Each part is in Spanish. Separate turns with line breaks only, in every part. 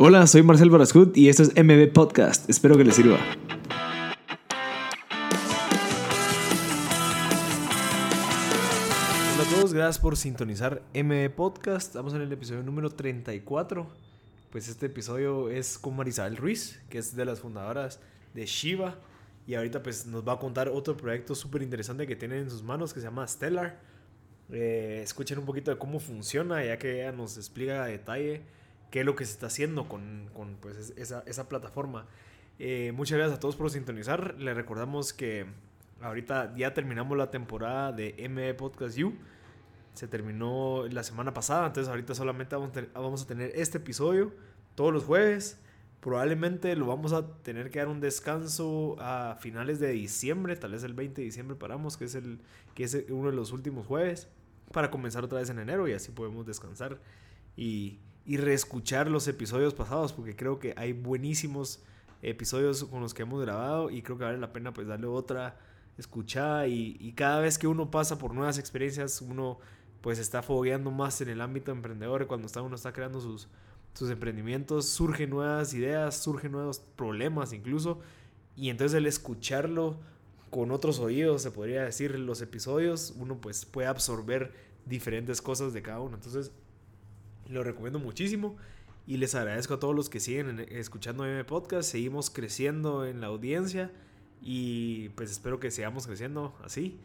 Hola, soy Marcel Barascut y esto es MB Podcast. Espero que les sirva. Hola a todos, gracias por sintonizar MB Podcast. Estamos en el episodio número 34. Pues este episodio es con Marisabel Ruiz, que es de las fundadoras de Shiva. Y ahorita pues nos va a contar otro proyecto súper interesante que tiene en sus manos que se llama Stellar. Eh, escuchen un poquito de cómo funciona, ya que ella nos explica a detalle qué es lo que se está haciendo con, con pues, esa, esa, plataforma. Eh, muchas gracias a todos por sintonizar. Les recordamos que ahorita ya terminamos la temporada de ME Podcast U. Se terminó la semana pasada, entonces ahorita solamente vamos, a tener este episodio todos los jueves. Probablemente lo vamos a tener que dar un descanso a finales de diciembre, tal vez el 20 de diciembre paramos, que es, el, que es uno de los últimos jueves, para comenzar otra vez en enero y así podemos descansar y, y reescuchar los episodios pasados, porque creo que hay buenísimos episodios con los que hemos grabado y creo que vale la pena pues darle otra escuchada y, cada vez que uno pasa por nuevas experiencias, uno pues está fogueando más en el ámbito emprendedor, cuando está, uno está creando sus, sus emprendimientos, surgen nuevas ideas, surgen nuevos problemas incluso, y entonces el escucharlo con otros oídos, se podría decir, los episodios, uno pues puede absorber diferentes cosas de cada uno. Entonces, lo recomiendo muchísimo y les agradezco a todos los que siguen escuchando mi podcast. Seguimos creciendo en la audiencia y pues espero que sigamos creciendo así.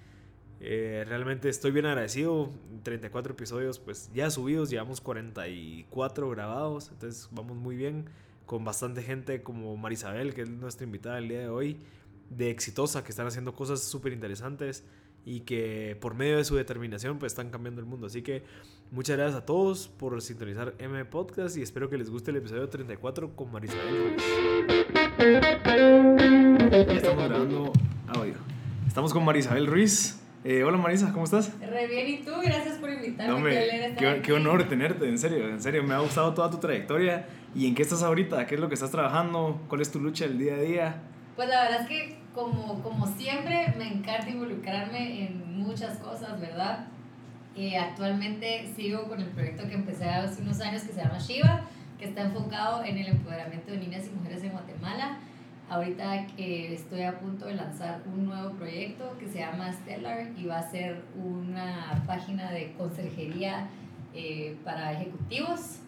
Eh, realmente estoy bien agradecido. 34 episodios pues ya subidos, llevamos 44 grabados, entonces vamos muy bien con bastante gente como Marisabel, que es nuestra invitada el día de hoy, de Exitosa, que están haciendo cosas súper interesantes y que por medio de su determinación pues están cambiando el mundo. Así que muchas gracias a todos por sintonizar M Podcast y espero que les guste el episodio 34 con Marisabel. Ya estamos grabando audio. Estamos con Marisabel Ruiz. Eh, hola Marisa, ¿cómo estás?
Re bien, ¿y tú? Gracias por invitarme.
No, me, qué, qué, honor tenerte, en serio, en serio. Me ha gustado toda tu trayectoria. ¿Y en qué estás ahorita? ¿Qué es lo que estás trabajando? ¿Cuál es tu lucha el día a día?
Pues la verdad es que como, como siempre me encanta involucrarme en muchas cosas, ¿verdad? Eh, actualmente sigo con el proyecto que empecé hace unos años que se llama Shiva, que está enfocado en el empoderamiento de niñas y mujeres en Guatemala. Ahorita eh, estoy a punto de lanzar un nuevo proyecto que se llama Stellar y va a ser una página de consejería eh, para ejecutivos.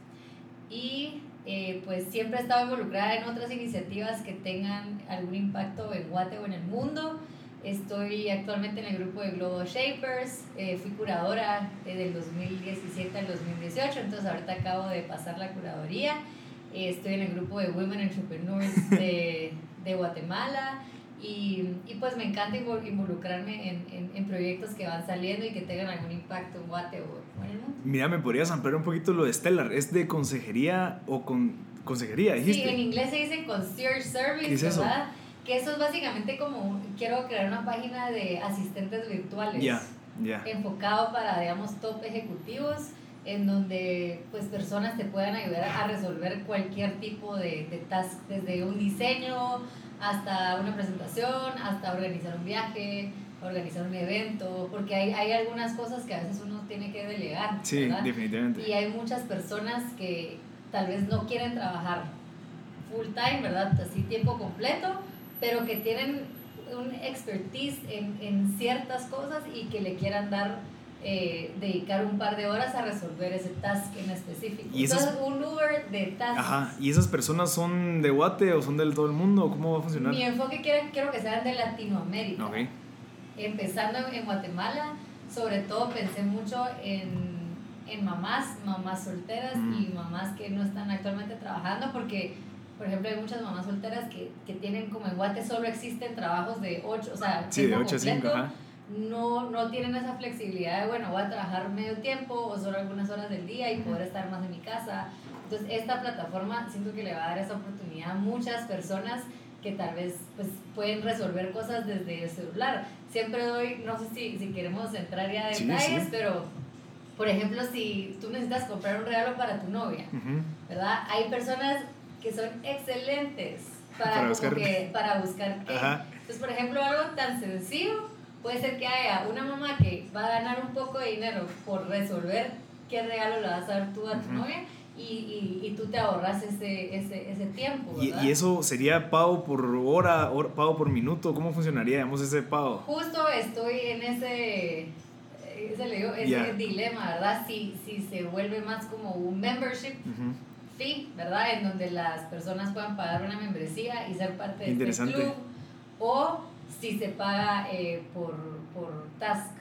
Y eh, pues siempre he estado involucrada en otras iniciativas que tengan algún impacto en Guate o en el mundo. Estoy actualmente en el grupo de Global Shapers, eh, fui curadora eh, del 2017 al 2018, entonces ahorita acabo de pasar la curaduría. estoy en el grupo de Women Entrepreneurs de, de Guatemala y, y, pues me encanta involucrarme en, en, en, proyectos que van saliendo y que tengan algún impacto en Guate o, en el mundo.
Mira, ¿me podrías ampliar un poquito lo de Stellar? ¿Es de consejería o con consejería, dijiste?
Sí, en inglés se dice concierge service, es ¿verdad? Que eso es básicamente como, quiero crear una página de asistentes virtuales.
Ya, ya.
Enfocado para, digamos, top ejecutivos en donde pues personas te puedan ayudar a resolver cualquier tipo de, de task, desde un diseño hasta una presentación, hasta organizar un viaje, organizar un evento, porque hay, hay algunas cosas que a veces uno tiene que delegar.
Sí, definitivamente.
Y hay muchas personas que tal vez no quieren trabajar full time, ¿verdad? Así tiempo completo, pero que tienen un expertise en, en ciertas cosas y que le quieran dar eh, dedicar un par de horas a resolver ese task en específico. ¿Y Entonces, un Uber de tasks.
Ajá, ¿y esas personas son de Guate o son del todo el mundo? ¿Cómo va a funcionar?
Mi enfoque quiero, quiero que sean de Latinoamérica. Okay. Empezando en Guatemala, sobre todo pensé mucho en, en mamás, mamás solteras mm. y mamás que no están actualmente trabajando porque por ejemplo, hay muchas mamás solteras que, que, tienen como en Guate solo existen trabajos de 8, o sea,
sí, de 8 a 5, ajá
no, no tienen esa flexibilidad de, bueno, voy a trabajar medio tiempo o solo algunas horas del día y poder estar más en mi casa. Entonces, esta plataforma siento que le va a dar esa oportunidad a muchas personas que tal vez pues, pueden resolver cosas desde el celular. Siempre doy, no sé si, si queremos entrar ya a detalles, pero por ejemplo, si tú necesitas comprar un regalo para tu novia, ¿verdad? Hay personas que son excelentes para, buscar, para buscar qué. Entonces, por ejemplo, algo tan sencillo puede ser que haya una mamá que va a ganar un poco de dinero por resolver qué regalo le vas a dar tú a tu novia y, y, y tú te ahorras ese, ese, ese tiempo.
¿Y,
¿verdad?
¿Y, eso sería pago por hora, hora, pago por minuto? ¿Cómo funcionaría, digamos, ese pago?
Justo estoy en ese, ese, le digo, ese
Yeah.
dilema, ¿verdad? Si, si se vuelve más como un membership
Ujú.
fee, ¿verdad? En donde las personas puedan pagar una membresía y ser parte de este club, o si se paga eh, por, por task.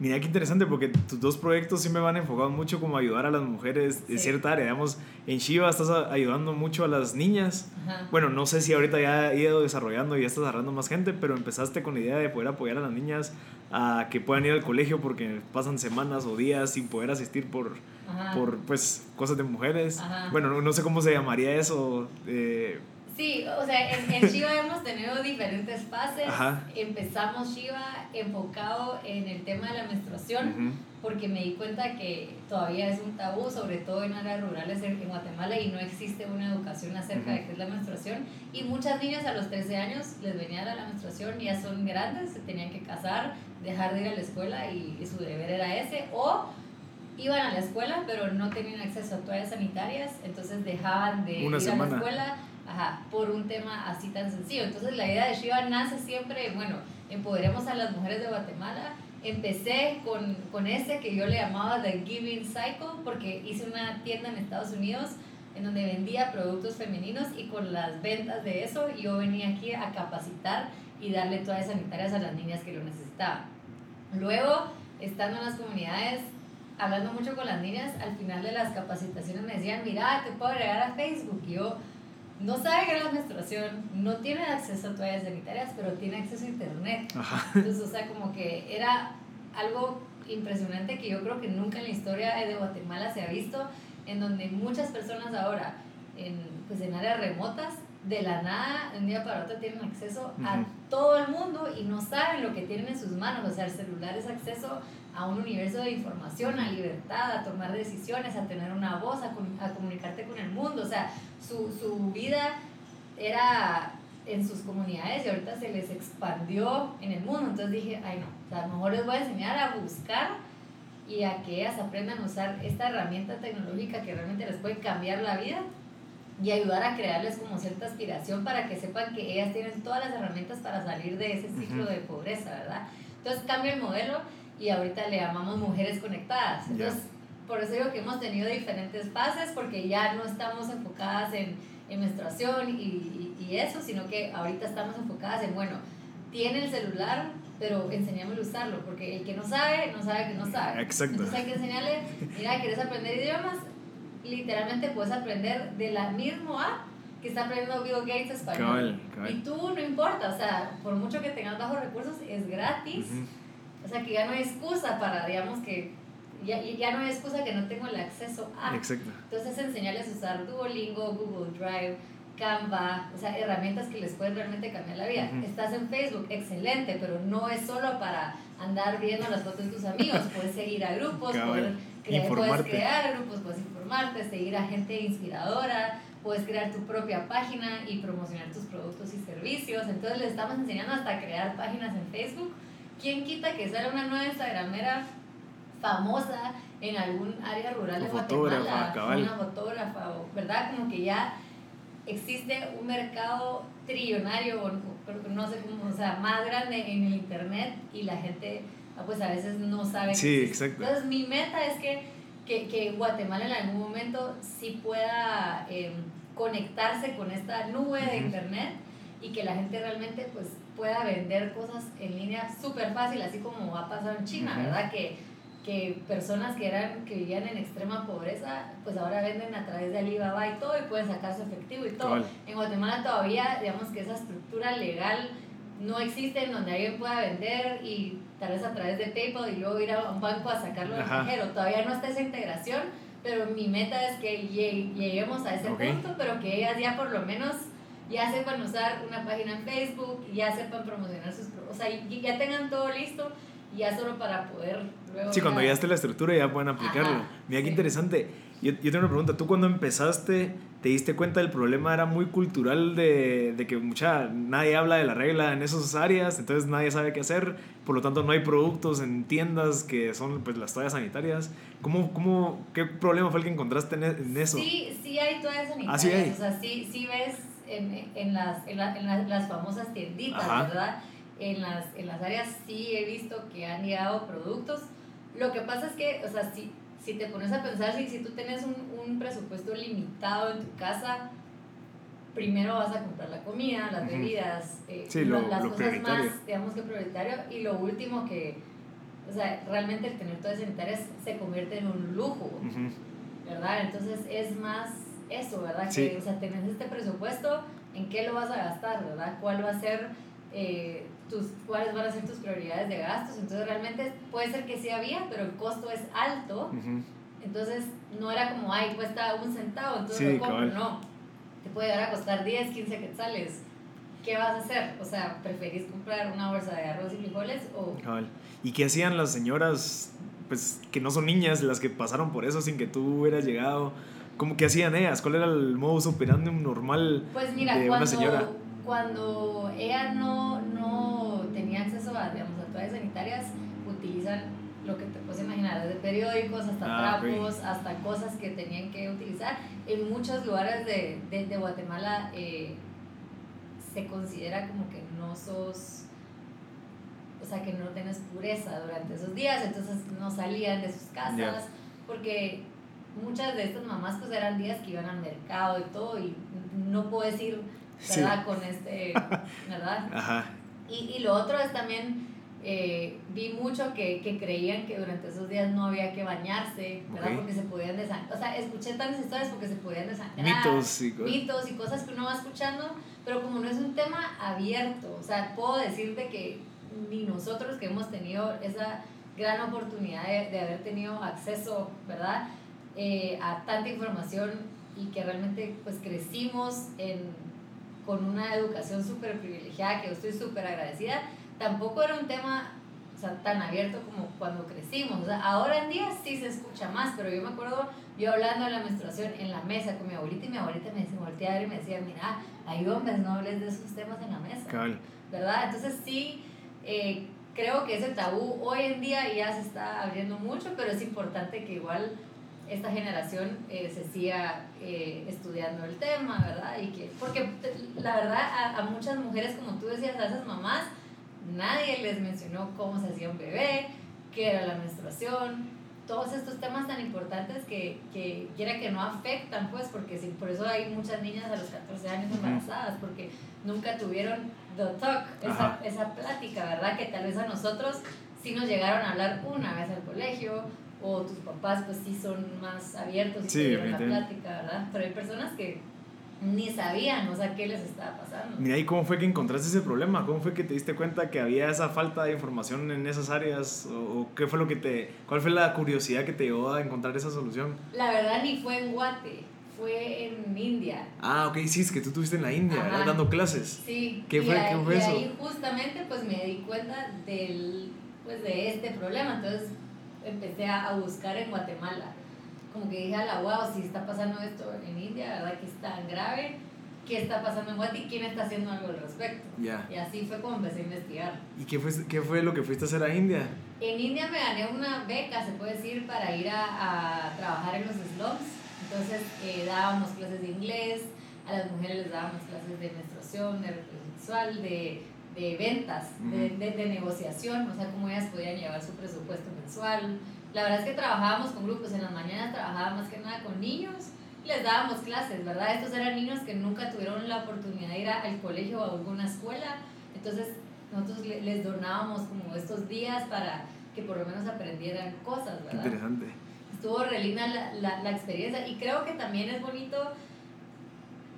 Mira qué interesante porque tus dos proyectos sí me van enfocados mucho como ayudar a las mujeres
Sí.
cierta área. Digamos, en Shiva estás ayudando mucho a las niñas.
Ajá.
Bueno, no sé si ahorita ya ha ido desarrollando y ya estás agarrando más gente, pero empezaste con la idea de poder apoyar a las niñas a que puedan ir al colegio porque pasan semanas o días sin poder asistir por,
Ajá.
por pues, cosas de mujeres.
Ajá.
Bueno, no, no sé cómo se llamaría eso. eh,
Sí, o sea, en, en Shiva hemos tenido diferentes fases.
Ajá.
Empezamos Shiva enfocado en el tema de la menstruación, porque me di cuenta que todavía es un tabú, sobre todo en áreas rurales en, Guatemala, y no existe una educación acerca de qué es la menstruación. Y muchas niñas a los 13 años les venía la menstruación, ya son grandes, se tenían que casar, dejar de ir a la escuela y, y su deber era ese, o iban a la escuela pero no tenían acceso a toallas sanitarias, entonces dejaban de
Una
ir a la escuela ajá, por un tema así tan sencillo. Entonces la idea de Shiva nace siempre, bueno, empoderemos a las mujeres de Guatemala. Empecé con, con ese que yo le llamaba The Giving Cycle porque hice una tienda en Estados Unidos en donde vendía productos femeninos y con las ventas de eso yo venía aquí a capacitar y darle toallas sanitarias a las niñas que lo necesitaban. Luego, estando en las comunidades, hablando mucho con las niñas, al final de las capacitaciones me decían, mira, te puedo agregar a Facebook. Y yo, no sabe qué es la menstruación, no tiene acceso a toallas sanitarias, pero tiene acceso a internet.
Ajá.
Entonces, o sea, como que era algo impresionante que yo creo que nunca en la historia de Guatemala se ha visto, en donde muchas personas ahora, en, pues en áreas remotas, de la nada, de un día para otro, tienen acceso a
Ujú.
todo el mundo y no saben lo que tienen en sus manos. O sea, el celular es acceso a un universo de información, a libertad, a tomar decisiones, a tener una voz, a, a comunicarte con el mundo. O sea, su, su vida era en sus comunidades y ahorita se les expandió en el mundo. Entonces dije, ay no, o sea, a lo mejor les voy a enseñar a buscar y a que ellas aprendan a usar esta herramienta tecnológica que realmente les puede cambiar la vida y ayudar a crearles como cierta aspiración para que sepan que ellas tienen todas las herramientas para salir de ese ciclo
Ujú.
de pobreza, ¿verdad? Entonces cambia el modelo y ahorita le llamamos mujeres conectadas. Entonces, por eso digo que hemos tenido diferentes fases porque ya no estamos enfocadas en, en menstruación y, y, y eso, sino que ahorita estamos enfocadas en, bueno, tiene el celular, pero enseñámosle a usarlo, porque el que no sabe, no sabe que no sabe.
Exacto.
Entonces hay que enseñarle, mira, ¿quieres aprender idiomas? Literalmente puedes aprender de la misma app que está aprendiendo Bill Gates español. Y tú no importa, o sea, por mucho que tengas bajos recursos, es gratis. O sea, que ya no hay excusa para, digamos, que ya, ya no hay excusa que no tengo el acceso a.
Exacto.
Entonces enseñarles a usar Duolingo, Google Drive, Canva, o sea, herramientas que les pueden realmente cambiar la vida. Estás en Facebook, excelente, pero no es solo para andar viendo las fotos de tus amigos, puedes seguir a grupos,
Cabal.
poder crea- puedes crear grupos, puedes informarte, seguir a gente inspiradora, puedes crear tu propia página y promocionar tus productos y servicios. Entonces les estamos enseñando hasta crear páginas en Facebook. ¿Quién quita que sea una nueva Instagramera famosa en algún área rural de
fotógrafa,
Guatemala?
cabal.
Una fotógrafa, ¿verdad? Como que ya existe un mercado trillonario, o, no sé cómo, o sea, más grande en el internet y la gente, ah, pues a veces no sabe.
Sí, exacto.
Entonces, mi meta es que, que, que Guatemala en algún momento sí pueda eh, conectarse con esta nube de internet y que la gente realmente pues pueda vender cosas en línea súper fácil, así como ha pasado en China,
Ujú.
¿verdad? Que, que personas que, eran, que vivían en extrema pobreza, pues ahora venden a través de Alibaba y todo y pueden sacar su efectivo y todo. En Guatemala todavía, digamos que esa estructura legal no existe en donde alguien pueda vender y tal vez a través de PayPal y luego ir a un banco a sacarlo del cajero. Todavía no está esa integración, pero mi meta es que lle- lleguemos a ese
Ok.
punto, pero que ellas ya por lo menos ya sepan usar una página en Facebook, ya sepan promocionar sus... O sea, y ya tengan todo listo, ya solo para poder luego...
Sí, cuando ya esté la estructura ya pueden aplicarlo.
Ajá,
Mira qué
sí.
interesante. Yo, yo tengo una pregunta. ¿Tú cuando empezaste te diste cuenta del problema era muy cultural de, de, que mucha nadie habla de la regla en esas áreas, entonces nadie sabe qué hacer, por lo tanto no hay productos en tiendas que son pues las toallas sanitarias. ¿Cómo, cómo, ¿Qué problema fue el que encontraste en, e, eso?
Sí, sí hay toallas sanitarias,
ah, ¿sí hay?
o sea, sí, sí ves en, en, las, en, en las famosas tienditas, ¿verdad? En las, en las áreas sí he visto que han llegado productos. Lo que pasa es que, o sea, si, si te pones a pensar, si, si tú tienes un, un presupuesto limitado en tu casa, primero vas a comprar la comida, las bebidas, eh, las cosas más, digamos que prioritario, y lo último que, o sea, realmente el tener todas sanitarias se convierte en un lujo, ¿verdad? Entonces es más eso, ¿verdad? Que, o sea, tenés este presupuesto, ¿en qué lo vas a gastar, verdad? ¿Cuál va a ser eh, tus, cuáles van a ser tus prioridades de gastos? Entonces realmente puede ser que sí había, pero el costo es alto, entonces no era como, ay, cuesta un centavo, entonces lo compro, no. Te puede llegar a costar 10, 15 quetzales. ¿Qué vas a hacer? O sea, ¿preferís comprar una bolsa de arroz y frijoles o...?
¿Y qué hacían las señoras, pues, que no son niñas, las que pasaron por eso sin que tú hubieras llegado? ¿Cómo que hacían ellas? ¿Cuál era el modus operandi normal
pues mira, de cuando, una señora? Cuando ella no, no tenía acceso a, digamos, a toallas sanitarias, utilizan lo que te puedes imaginar, desde periódicos hasta ah, trapos, hasta cosas que tenían que utilizar. En muchos lugares de, de, de Guatemala eh, se considera como que no sos, o sea, que no tienes pureza durante esos días, entonces no salían de sus casas, porque muchas de estas mamás pues eran días que iban al mercado y todo y no puedes ir, ¿verdad? Con este, ¿verdad? Ajá. Y, y, lo otro es también, eh, vi mucho que, que, creían que durante esos días no había que bañarse, ¿verdad? Porque se podían desangrar. O sea, escuché tantas historias porque se podían desangrar.
Mitos y
cosas. Mitos y cosas que uno va escuchando, pero como no es un tema abierto, o sea, puedo decirte que ni nosotros que hemos tenido esa gran oportunidad de, de haber tenido acceso, ¿verdad? Eh, a tanta información y que realmente pues crecimos en, con una educación súper privilegiada, que yo estoy súper agradecida, tampoco era un tema o sea, tan abierto como cuando crecimos. O sea, ahora en día sí se escucha más, pero yo me acuerdo yo hablando de la menstruación en la mesa con mi abuelita y mi abuelita me volteaba y me decía, mira, hay hombres, no hables de esos temas en la mesa. ¿Verdad? Entonces sí, eh, creo que ese tabú hoy en día ya se está abriendo mucho, pero es importante que igual esta generación eh, se siga eh, estudiando el tema, ¿verdad? Y que, porque la verdad a, a, muchas mujeres, como tú decías, a esas mamás, nadie les mencionó cómo se hacía un bebé, qué era la menstruación, todos estos temas tan importantes que, que quiera que no afectan, pues, porque sí, por eso hay muchas niñas a los 14 años embarazadas, porque nunca tuvieron the talk, esa, esa plática, ¿verdad? Que tal vez a nosotros sí nos llegaron a hablar una vez al colegio, o tus papás pues sí son más abiertos y sí, la plática, ¿verdad? Pero hay personas que ni sabían, o sea, qué les estaba pasando.
Mira, ¿y cómo fue que encontraste ese problema? ¿Cómo fue que te diste cuenta que había esa falta de información en esas áreas? ¿O, qué fue lo que te... cuál fue la curiosidad que te llevó a encontrar esa solución?
La verdad ni fue en Guate, fue en India.
Ah, ok, sí, es que tú estuviste en la India, dando clases.
Sí.
¿Qué fue, ¿qué fue
y
eso?
ahí justamente pues me di cuenta del, pues, de este problema, entonces empecé a, buscar en Guatemala. Como que dije a la wow, si está pasando esto en India, ¿verdad? Que es tan grave. ¿Qué está pasando en Guatemala y quién está haciendo algo al respecto? Y así fue como empecé a investigar.
¿Y qué fue, qué fue lo que fuiste a hacer a India?
En India me gané una beca, se puede decir, para ir a, a trabajar en los slums. Entonces eh, dábamos clases de inglés, a las mujeres les dábamos clases de menstruación, de reproducción sexual, de de ventas, de, de, negociación, o sea, cómo ellas podían llevar su presupuesto mensual. La verdad es que trabajábamos con grupos, en las mañanas trabajaba más que nada con niños, les dábamos clases, ¿verdad? Estos eran niños que nunca tuvieron la oportunidad de ir al colegio o a alguna escuela, entonces nosotros les donábamos como estos días para que por lo menos aprendieran cosas, ¿verdad?
interesante.
Estuvo la, la, la experiencia y creo que también es bonito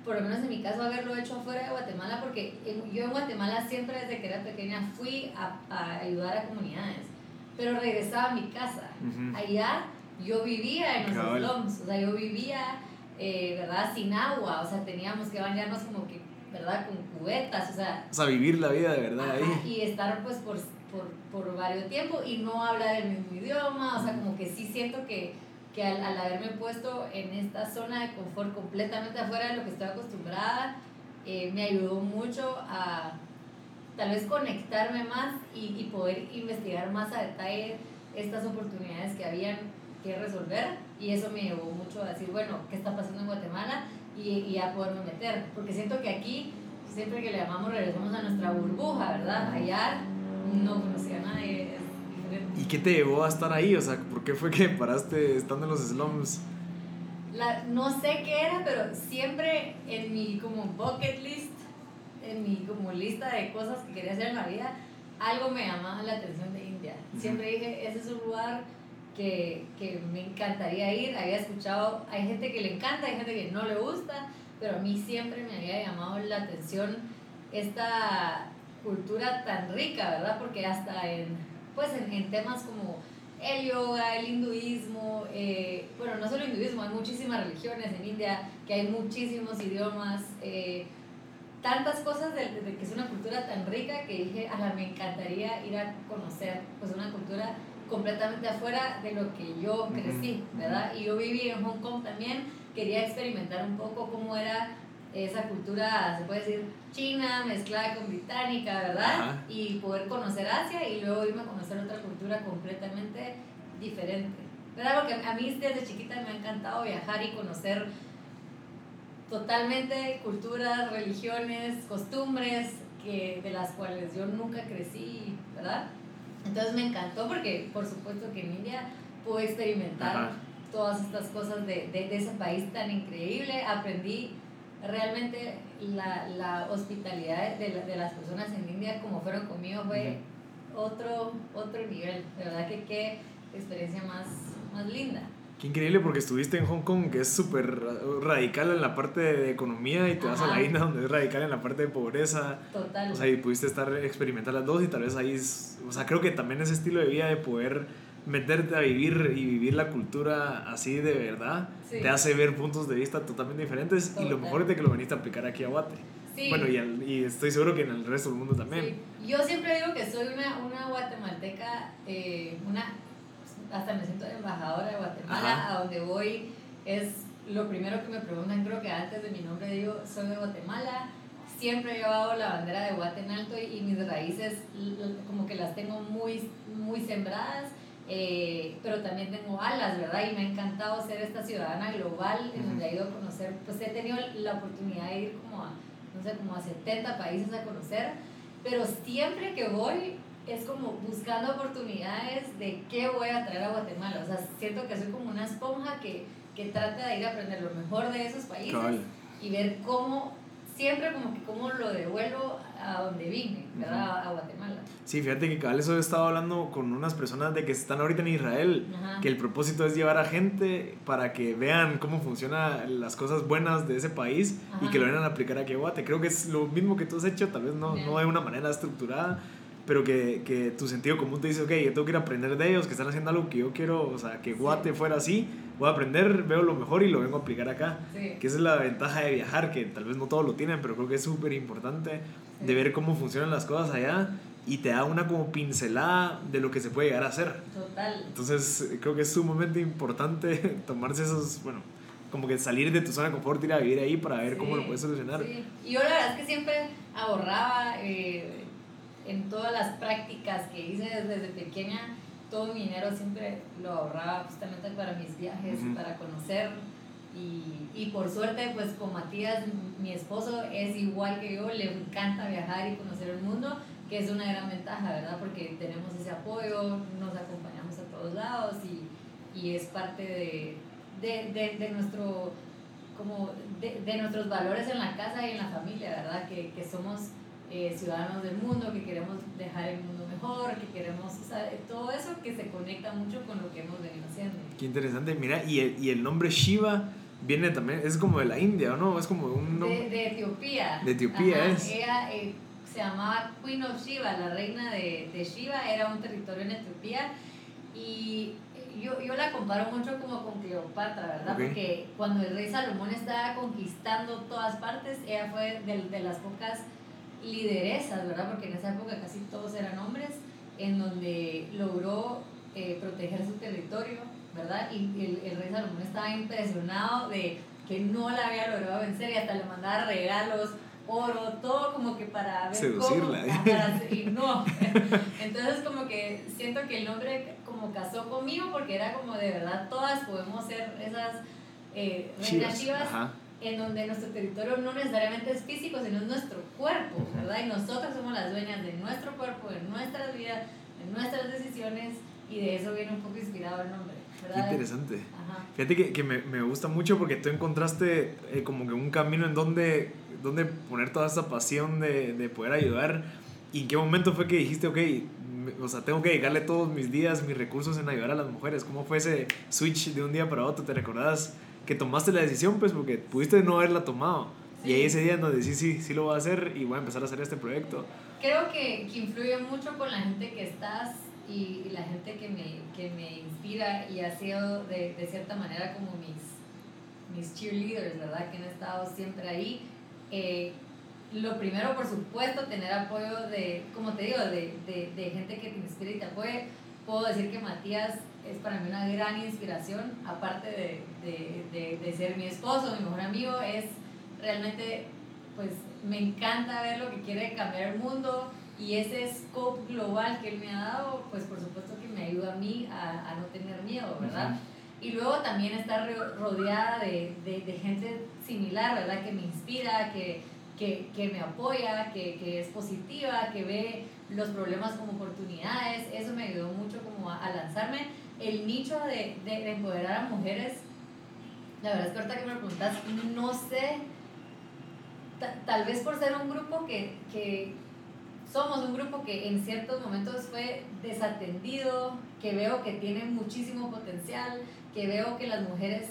por lo menos en mi caso, haberlo hecho afuera de Guatemala, porque yo en Guatemala siempre desde que era pequeña fui a, a ayudar a comunidades, pero regresaba a mi casa. Allá yo vivía en los slums, o sea, yo vivía, eh, ¿verdad?, sin agua, o sea, teníamos que bañarnos como que, ¿verdad?, con cubetas, o sea...
O sea, vivir la vida de verdad ahí.
Y estar pues por, por, por varios tiempos y no hablar el mismo idioma, o sea, como que sí siento que que al, al, haberme puesto en esta zona de confort completamente afuera de lo que estoy acostumbrada, eh, me ayudó mucho a tal vez conectarme más y, y, poder investigar más a detalle estas oportunidades que habían que resolver y eso me llevó mucho a decir, bueno, ¿qué está pasando en Guatemala? Y, y a poderme meter, porque siento que aquí, siempre que le llamamos, regresamos a nuestra burbuja, ¿verdad? Allá no conocía a nadie,
¿Y qué te llevó a estar ahí? O sea, ¿por qué fue que paraste estando en los slums?
La, no sé qué era, pero siempre en mi como bucket list, en mi como lista de cosas que quería hacer en la vida, algo me llamaba la atención de India. Siempre dije, ese es un lugar que, que, me encantaría ir. Había escuchado, hay gente que le encanta, hay gente que no le gusta, pero a mí siempre me había llamado la atención esta cultura tan rica, ¿verdad? Porque hasta en pues en, en temas como el yoga, el hinduismo, eh, bueno, no solo hinduismo, hay muchísimas religiones en India, que hay muchísimos idiomas, eh, tantas cosas de, que es una cultura tan rica que dije, a me encantaría ir a conocer, pues una cultura completamente afuera de lo que yo crecí, ¿verdad? Y yo viví en Hong Kong también, quería experimentar un poco cómo era esa cultura, se puede decir, china, mezclada con británica, ¿verdad? Y poder conocer Asia y luego irme a conocer otra cultura completamente diferente. ¿Verdad? Porque a mí desde chiquita me ha encantado viajar y conocer totalmente culturas, religiones, costumbres que, de las cuales yo nunca crecí, ¿verdad? Entonces me encantó porque por supuesto que en India pude experimentar todas estas cosas de, de, de ese país tan increíble, aprendí realmente la, la hospitalidad de, de, las personas en India como fueron conmigo fue otro, otro nivel. De verdad que qué experiencia más, más linda.
Qué increíble porque estuviste en Hong Kong, que es súper radical en la parte de economía, y te vas a la India, donde es radical en la parte de pobreza.
Total.
O sea, y pudiste estar, experimentar las dos, y tal vez ahí, o sea, creo que también ese estilo de vida de poder meterte a vivir y vivir la cultura así de verdad te hace ver puntos de vista totalmente diferentes y lo mejor es de que lo veniste a aplicar aquí a Guate. Bueno, y, y, estoy seguro que en el resto del mundo también.
Yo siempre digo que soy una, una guatemalteca, eh, una, hasta me siento embajadora de Guatemala, a donde voy es lo primero que me preguntan, creo que antes de mi nombre digo, soy de Guatemala, siempre he llevado la bandera de Guate en alto y, y mis raíces como que las tengo muy, muy sembradas eh, pero también tengo alas, ¿verdad? Y me ha encantado ser esta ciudadana global en donde he ido a conocer, pues he tenido la oportunidad de ir como a, no sé, como a 70 países a conocer, pero siempre que voy es como buscando oportunidades de qué voy a traer a Guatemala. O sea, siento que soy como una esponja que, que trata de ir a aprender lo mejor de esos países y ver cómo siempre como que cómo lo devuelvo a donde vine, ¿verdad? A Guatemala.
Sí, fíjate que cada vez he estado hablando con unas personas de que están ahorita en Israel, que el propósito es llevar a gente para que vean cómo funcionan las cosas buenas de ese país y que lo vayan a aplicar aquí a Guate. Creo que es lo mismo que tú has hecho, tal vez no, no de una manera estructurada, pero que, que, tu sentido común te dice, ok, yo tengo que ir a aprender de ellos, que están haciendo algo que yo quiero, o sea, que Guate fuera así, voy a aprender, veo lo mejor y lo vengo a aplicar acá. Que esa es la ventaja de viajar, que tal vez no todos lo tienen, pero creo que es súper importante de ver cómo funcionan las cosas allá y te da una como pincelada de lo que se puede llegar a hacer.
Total.
Entonces, creo que es sumamente importante tomarse esos, bueno, como que salir de tu zona de confort, ir a vivir ahí para ver cómo lo puedes solucionar.
Sí. Y yo la verdad es que siempre ahorraba eh, en todas las prácticas que hice desde pequeña todo mi dinero siempre lo ahorraba justamente para mis viajes, para conocer. Y, y, por suerte, pues con Matías, mi esposo, es igual que yo, le encanta viajar y conocer el mundo, que es una gran ventaja, ¿verdad? Porque tenemos ese apoyo, nos acompañamos a todos lados y, y es parte de, de, de, de nuestro como de, de, nuestros valores en la casa y en la familia, ¿verdad? Que, que somos eh, ciudadanos del mundo, que queremos dejar el mundo mejor, que queremos, o sea, todo eso que se conecta mucho con lo que hemos venido haciendo.
Qué interesante, mira, y el, y el nombre Shiva viene también, es como de la India, ¿o no? Es como un
nombre... De, Etiopía.
De Etiopía es.
Ella eh, se llamaba Queen of Shiva, la reina de, de Shiva, era un territorio en Etiopía y yo, yo, la comparo mucho como con Cleopatra, ¿verdad? Porque cuando el rey Salomón estaba conquistando todas partes, ella fue de, de las pocas lideresas, ¿verdad? Porque en esa época casi todos eran hombres, en donde logró eh, proteger su territorio ¿verdad? Y el, el rey Salomón estaba impresionado de que no la había logrado vencer y hasta le mandaba regalos, oro, todo como que para ver
Seducirla.
cómo... Para, y no. Entonces como que siento que el nombre como casó conmigo porque era como de verdad todas podemos ser esas eh, reinas chivas
Ajá.
En donde nuestro territorio no necesariamente es físico, sino es nuestro cuerpo, ¿verdad? Y nosotros somos las dueñas de nuestro cuerpo, de nuestras vidas, de nuestras decisiones, y de eso viene un poco inspirado el nombre,
Qué interesante.
Ajá.
Fíjate que, que me, me gusta mucho porque tú encontraste eh, como que un camino en donde, donde poner toda esa pasión de, de poder ayudar. ¿Y en qué momento fue que dijiste, ok, o sea, tengo que dedicarle todos mis días, mis recursos en ayudar a las mujeres? ¿Cómo fue ese switch de un día para otro? ¿Te recordás que tomaste la decisión? Pues porque pudiste no haberla tomado. Y ahí ese día en donde sí, sí, sí lo voy a hacer y voy a empezar a hacer este proyecto.
Creo que, que influye mucho con la gente que estás y, y la gente que me, que me inspira y ha sido de, de cierta manera como mis, mis cheerleaders, ¿verdad? Que han estado siempre ahí. Eh, lo primero, por supuesto, tener apoyo de, como te digo, de, de, de gente que te inspire y te apoye. Puedo decir que Matías es para mí una gran inspiración, aparte de, de, de, de ser mi esposo, mi mejor amigo, es realmente, pues me encanta ver lo que quiere cambiar el mundo y ese scope global que él me ha dado, pues por supuesto que me ayuda a mí a, a no tener miedo, ¿verdad? Y luego también estar ro- rodeada de, de, de gente similar, ¿verdad? Que me inspira, que, que, que me apoya, que, que es positiva, que ve los problemas como oportunidades. Eso me ayudó mucho como a, a lanzarme. El nicho de, de, de empoderar a mujeres, la verdad es que ahorita que me preguntas, no sé, ta- tal vez por ser un grupo que, que somos un grupo que en ciertos momentos fue desatendido, que veo que tiene muchísimo potencial, que veo que las mujeres,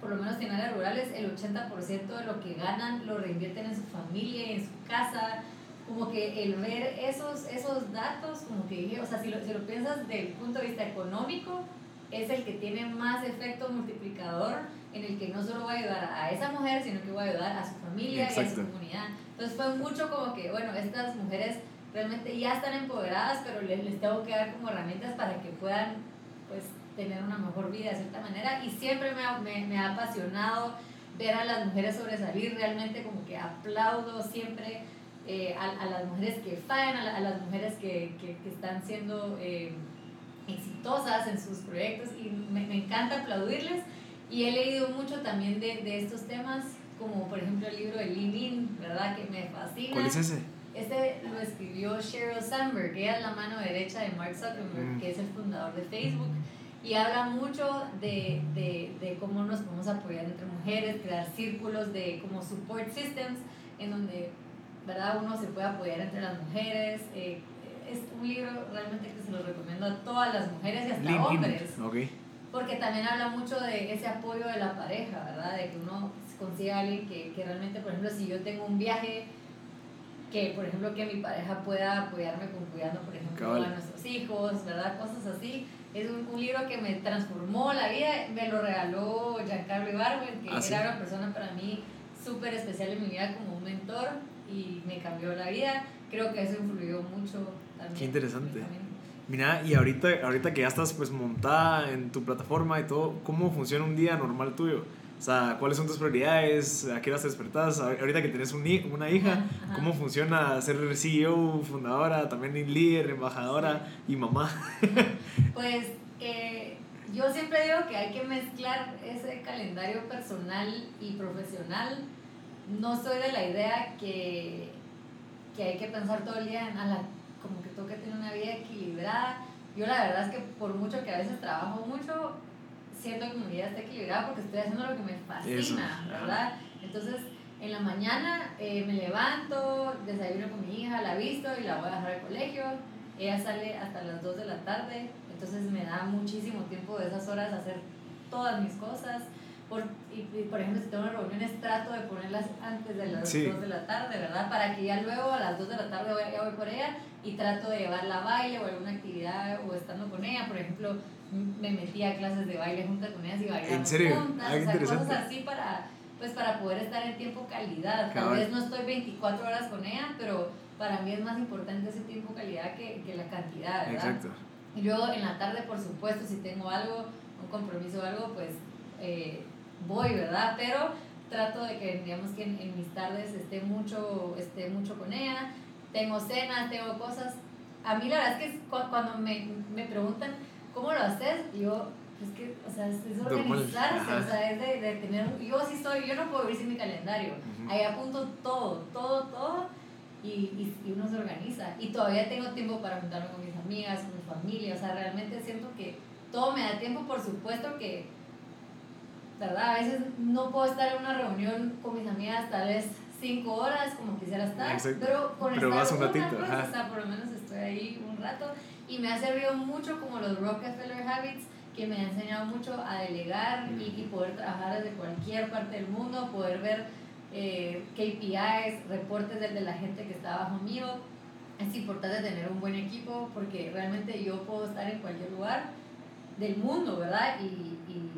por lo menos en áreas rurales, el 80% de lo que ganan lo reinvierten en su familia, en su casa. Como que el ver esos, esos datos, como que dije, o sea, si lo, si lo piensas desde el punto de vista económico, es el que tiene más efecto multiplicador en el que no solo va a ayudar a esa mujer, sino que va a ayudar a su familia y a su
Exacto.
comunidad. Entonces fue mucho como que, bueno, estas mujeres realmente ya están empoderadas, pero les, les tengo que dar como herramientas para que puedan, pues, tener una mejor vida de cierta manera. Y siempre me ha, me, me ha apasionado ver a las mujeres sobresalir, realmente como que aplaudo siempre eh, a, a las mujeres que fallan, a, la- a las mujeres que, que, que están siendo eh, exitosas en sus proyectos y me, me encanta aplaudirles. Y he leído mucho también de, de estos temas, como por ejemplo el libro de Lee Min, ¿verdad? Que me fascina.
¿Cuál es ese?
Este lo escribió Sheryl Sandberg, que ella es la mano derecha de Mark Zuckerberg,
Mm.
que es el fundador de Facebook, y habla mucho de, de, de cómo nos podemos apoyar entre mujeres, crear círculos de como support systems, en donde ¿verdad? uno se puede apoyar entre las mujeres. eh, es un libro realmente que se lo recomiendo a todas las mujeres y hasta hombres. Porque también habla mucho de ese apoyo de la pareja, ¿verdad? De que uno consiga a alguien que, que realmente, por ejemplo, si yo tengo un viaje, que por ejemplo que mi pareja pueda apoyarme con cuidando, por ejemplo,
Cabal.
a nuestros hijos, ¿verdad? Cosas así. Es un, un libro que me transformó la vida, me lo regaló Giancarlo Ibarwen, que
Ah, sí.
era una persona para mí súper especial en mi vida como un mentor y me cambió la vida. Creo que eso influyó mucho también.
Qué interesante.
camino.
Mira, y ahorita, ahorita que ya estás pues montada en tu plataforma y todo, ¿cómo funciona un día normal tuyo? O sea, ¿cuáles son tus prioridades? ¿A qué horas te despertás? Ahorita que tienes un una hija,
Ajá.
¿cómo funciona ser CEO, fundadora, también líder, embajadora y mamá?
Pues eh, yo siempre digo que hay que mezclar ese calendario personal y profesional. No soy de la idea que, que hay que pensar todo el día en, "Ala, como que tengo que tener una vida equilibrada. Yo la verdad es que por mucho que a veces trabajo mucho, siento que mi vida está equilibrada porque estoy haciendo lo que me fascina,
Eso.
¿verdad? Entonces, en la mañana eh, me levanto, desayuno con mi hija, la visto y la voy a dejar al colegio. Ella sale hasta las 2 de la tarde, entonces me da muchísimo tiempo de esas horas hacer todas mis cosas. Por, y, y, por ejemplo, si tengo reuniones, trato de ponerlas antes de las
Sí.
2 de la tarde, ¿verdad? Para que ya luego a las 2 de la tarde voy, ya voy por ella y trato de llevarla a baile o alguna actividad o estando con ella. Por ejemplo, me metí a clases de baile junto con ellas y bailamos
¿En serio?
juntas.
Ah,
o sea, cosas así para, pues, para poder estar en tiempo calidad. Tal vez no estoy 24 horas con ella, pero para mí es más importante ese tiempo calidad que, que la cantidad, ¿verdad?
Exacto.
Y luego en la tarde, por supuesto, si tengo algo, un compromiso o algo, pues eh, voy, ¿verdad? Pero trato de que, digamos que en, mis tardes esté mucho, esté mucho con ella, tengo cenas, tengo cosas. A mí la verdad es que cuando me, me preguntan, ¿cómo lo haces? Yo, es que, o sea, es, organizarse, o sea, es de, de, tener, yo sí soy, yo no puedo vivir sin mi calendario, ahí apunto todo, todo, todo, y, y, y, uno se organiza, y todavía tengo tiempo para juntarme con mis amigas, con mi familia, o sea, realmente siento que todo me da tiempo, por supuesto que, ¿verdad? A veces no puedo estar en una reunión con mis amigas tal vez cinco horas como quisiera estar, pero con pero estar vas un ratito, pues, o sea, por lo menos estoy ahí un rato, y me ha servido mucho como los Rockefeller Habits, que me ha enseñado mucho a delegar y, y, poder trabajar desde cualquier parte del mundo, poder ver eh, KPIs, reportes desde la gente que está bajo mío. Es importante tener un buen equipo porque realmente yo puedo estar en cualquier lugar del mundo, ¿verdad? Y, y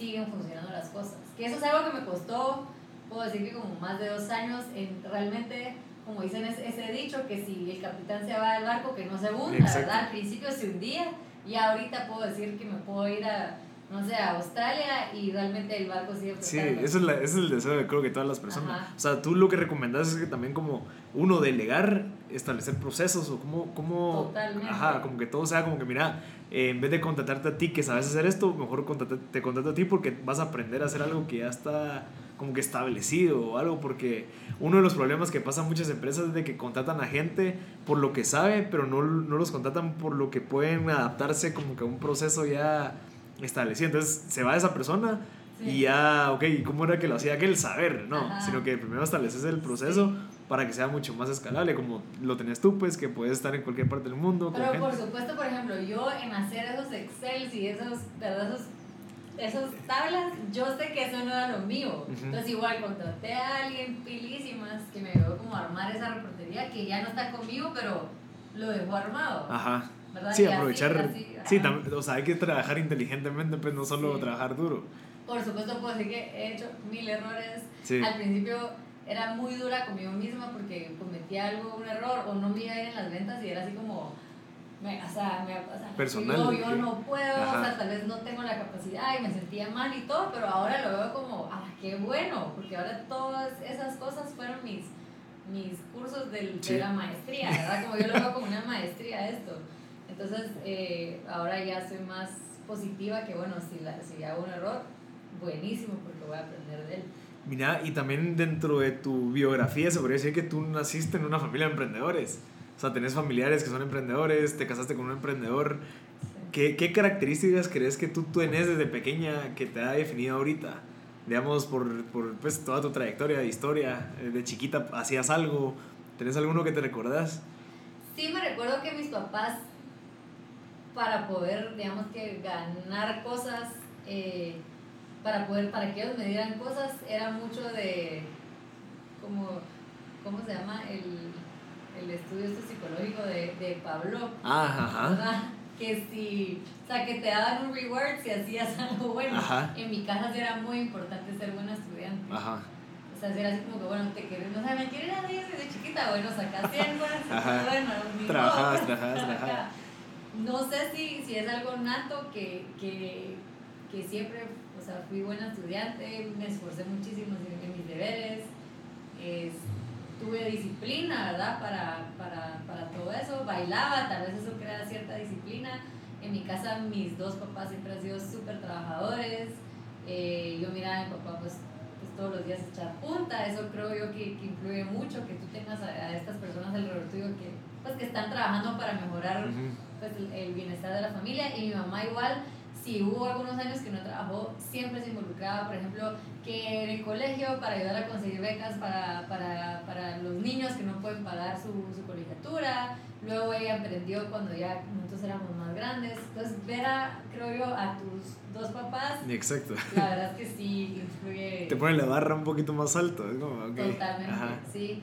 siguen funcionando las cosas. Que eso es algo que me costó, puedo decir que como más de dos años, en realmente como dicen ese, dicho, que si el capitán se va del barco, que no se hunda, ¿verdad? Al principio se hundía y ahorita puedo decir que me puedo ir a, no sé, a Australia y realmente el barco sigue
Sí, eso es, ese es el deseo de creo que todas las personas. O sea, tú lo que recomendás es que también como uno delegar, establecer procesos o como,
Totalmente.
ajá, como que todo sea como que mira, eh, en vez de contratarte a ti que sabes hacer esto, mejor te contrato a ti porque vas a aprender a hacer algo que ya está como que establecido o algo, porque uno de los problemas que pasa en muchas empresas es de que contratan a gente por lo que sabe, pero no, no los contratan por lo que pueden adaptarse como que a un proceso ya establecido. Entonces se va esa persona y ya, ok, ¿cómo era que lo hacía aquel? Saber, no, sino que primero estableces el proceso para que sea mucho más escalable, como lo tenés tú, pues, que puedes estar en cualquier parte del mundo.
Pero por supuesto, por ejemplo, yo en hacer esos Excel y esos, esos esas tablas, yo sé que eso no era lo mío. Entonces igual contraté a alguien pilísimas que me ayudó como a armar esa reportería que ya no está conmigo, pero lo dejó armado.
Ajá. Sí, aprovechar. sí, o sea, hay que trabajar inteligentemente, pues no solo trabajar duro.
Por supuesto, puedo decir que he hecho mil errores. Al principio era muy dura conmigo misma porque cometí algo, un error, o no me iba a ir en las ventas y era así como me, o sea, me, o sea,
Personal,
yo, yo no puedo, o sea, tal vez no tengo la capacidad y me sentía mal y todo, pero ahora lo veo como, ah, qué bueno, porque ahora todas esas cosas fueron mis, mis cursos del, de la maestría, ¿verdad? Como yo lo veo como una maestría esto. Entonces, eh, ahora ya soy más positiva que, bueno, si, la, si hago un error, buenísimo, porque voy a aprender de él.
Mira, y también dentro de tu biografía se podría decir que tú naciste en una familia de emprendedores. O sea, tenés familiares que son emprendedores, te casaste con un emprendedor. ¿Qué, ¿Qué, características crees que tú tenés desde pequeña que te ha definido ahorita? Digamos, por, por pues, toda tu trayectoria historia, eh, de chiquita hacías algo, ¿tenés alguno que te recordás?
Sí, me recuerdo que mis papás, para poder, digamos que ganar cosas, eh, para poder, para que ellos me dieran cosas, era mucho de, como, ¿cómo se llama? El el estudio este psicológico de, de Pablo.
Ajá,
Que si, o sea, que te daban un reward si hacías algo bueno. En mi casa era muy importante ser buena estudiante.
Ajá.
O sea, era así como que, bueno, te quieres, no sé, me quieren a 10 desde chiquita, bueno, sacas 100, bueno,
Trabajabas, trabajabas, trabajabas.
No sé si, si es algo nato que, que, que siempre, o sea, fui buena estudiante, me esforcé muchísimo en, mis deberes. Es, tuve disciplina, ¿verdad? Para, para, para, todo eso, bailaba, tal vez eso crea cierta disciplina. En mi casa mis dos papás siempre han sido súper trabajadores. Eh, yo miraba a mi papá pues, pues, todos los días echar punta, eso creo yo que, que influye mucho, que tú tengas a, estas personas alrededor tuyo que, pues, que están trabajando para mejorar pues, el, el bienestar de la familia. Y mi mamá igual si hubo algunos años que no trabajó, siempre se involucraba, por ejemplo, que en el colegio para ayudar a conseguir becas para, para, para los niños que no pueden pagar su, su, colegiatura. Luego ella emprendió cuando ya nosotros éramos más grandes. Entonces, ver a, creo yo, a tus dos papás.
Exacto.
La verdad es que sí influye.
Te pone la barra un poquito más alto.
Totalmente, sí.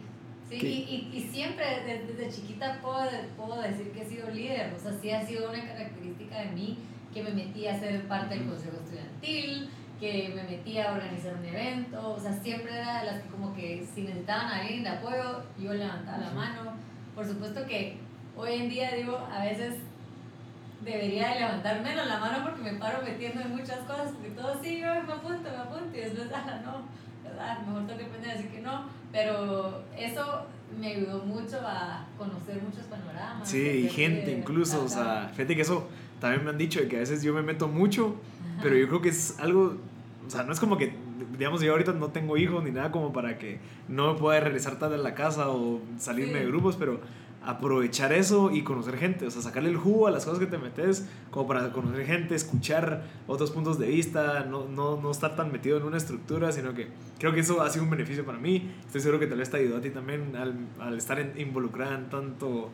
Sí, y, y, siempre desde, desde chiquita puedo, puedo decir que he sido líder, o sea, sí ha sido una característica de mí que me metí a ser parte del consejo estudiantil, que me metí a organizar un evento, o sea, siempre era de las que como que si necesitaban a alguien de apoyo, yo levantaba la mano. Por supuesto que hoy en día digo, a veces debería de levantar menos la mano porque me paro metiendo en muchas cosas, porque todo sí, yo me apunto, me apunto, y después, ah, no, ¿verdad? Mejor tengo que aprender a decir que no, pero eso me ayudó mucho a conocer muchos panoramas.
Sí, y gente incluso, o sea, fíjate que eso también me han dicho de que a veces yo me meto mucho, pero yo creo que es algo, o sea, no es como que, digamos, yo ahorita no tengo hijos ni nada como para que no me pueda regresar tarde a la casa o salirme de grupos, pero aprovechar eso y conocer gente, o sea, sacarle el jugo a las cosas que te metes, como para conocer gente, escuchar otros puntos de vista, no, no, no estar tan metido en una estructura, sino que creo que eso ha sido un beneficio para mí. Estoy seguro que tal vez te ayudó a ti también al, al estar involucrada en tanto,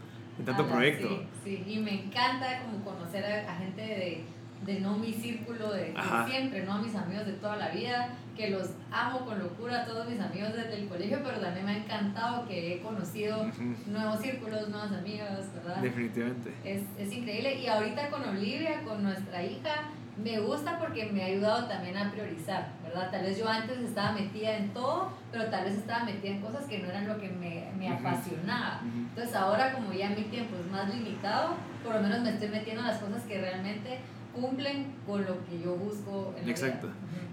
tanto proyecto.
Sí, sí, y me encanta como conocer a gente de de no mi círculo de, siempre, no a mis amigos de toda la vida, que los amo con locura, todos mis amigos desde el colegio, pero también me ha encantado que he conocido nuevos círculos, nuevas amigas, ¿verdad?
Definitivamente.
Es, es increíble. Y ahorita con Olivia, con nuestra hija, me gusta porque me ha ayudado también a priorizar, ¿verdad? Tal vez yo antes estaba metida en todo, pero tal vez estaba metida en cosas que no eran lo que me, me apasionaba. Entonces ahora como ya mi tiempo es más limitado, por lo menos me estoy metiendo en las cosas que realmente cumplen con lo que yo busco en
Exacto.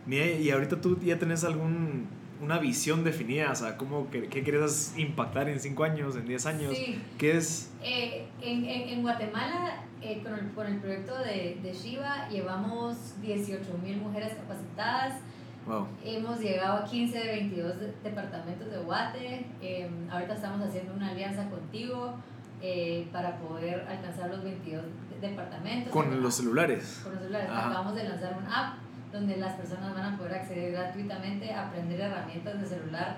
y ahorita tú ya tenés algún una visión definida, o sea, ¿cómo, qué, qué quieres impactar en 5 años, en 10 años? Sí. ¿Qué es?
Eh, en, en, Guatemala, eh, con, el, con, el, proyecto de, de Shiva, llevamos 18 mil mujeres capacitadas. Wow. Hemos llegado a 15 de 22 departamentos de Guate. Eh, ahorita estamos haciendo una alianza contigo para poder alcanzar los 22 departamentos.
Con los celulares.
Con los celulares. Acabamos de lanzar un app donde las personas van a poder acceder gratuitamente a aprender herramientas de celular.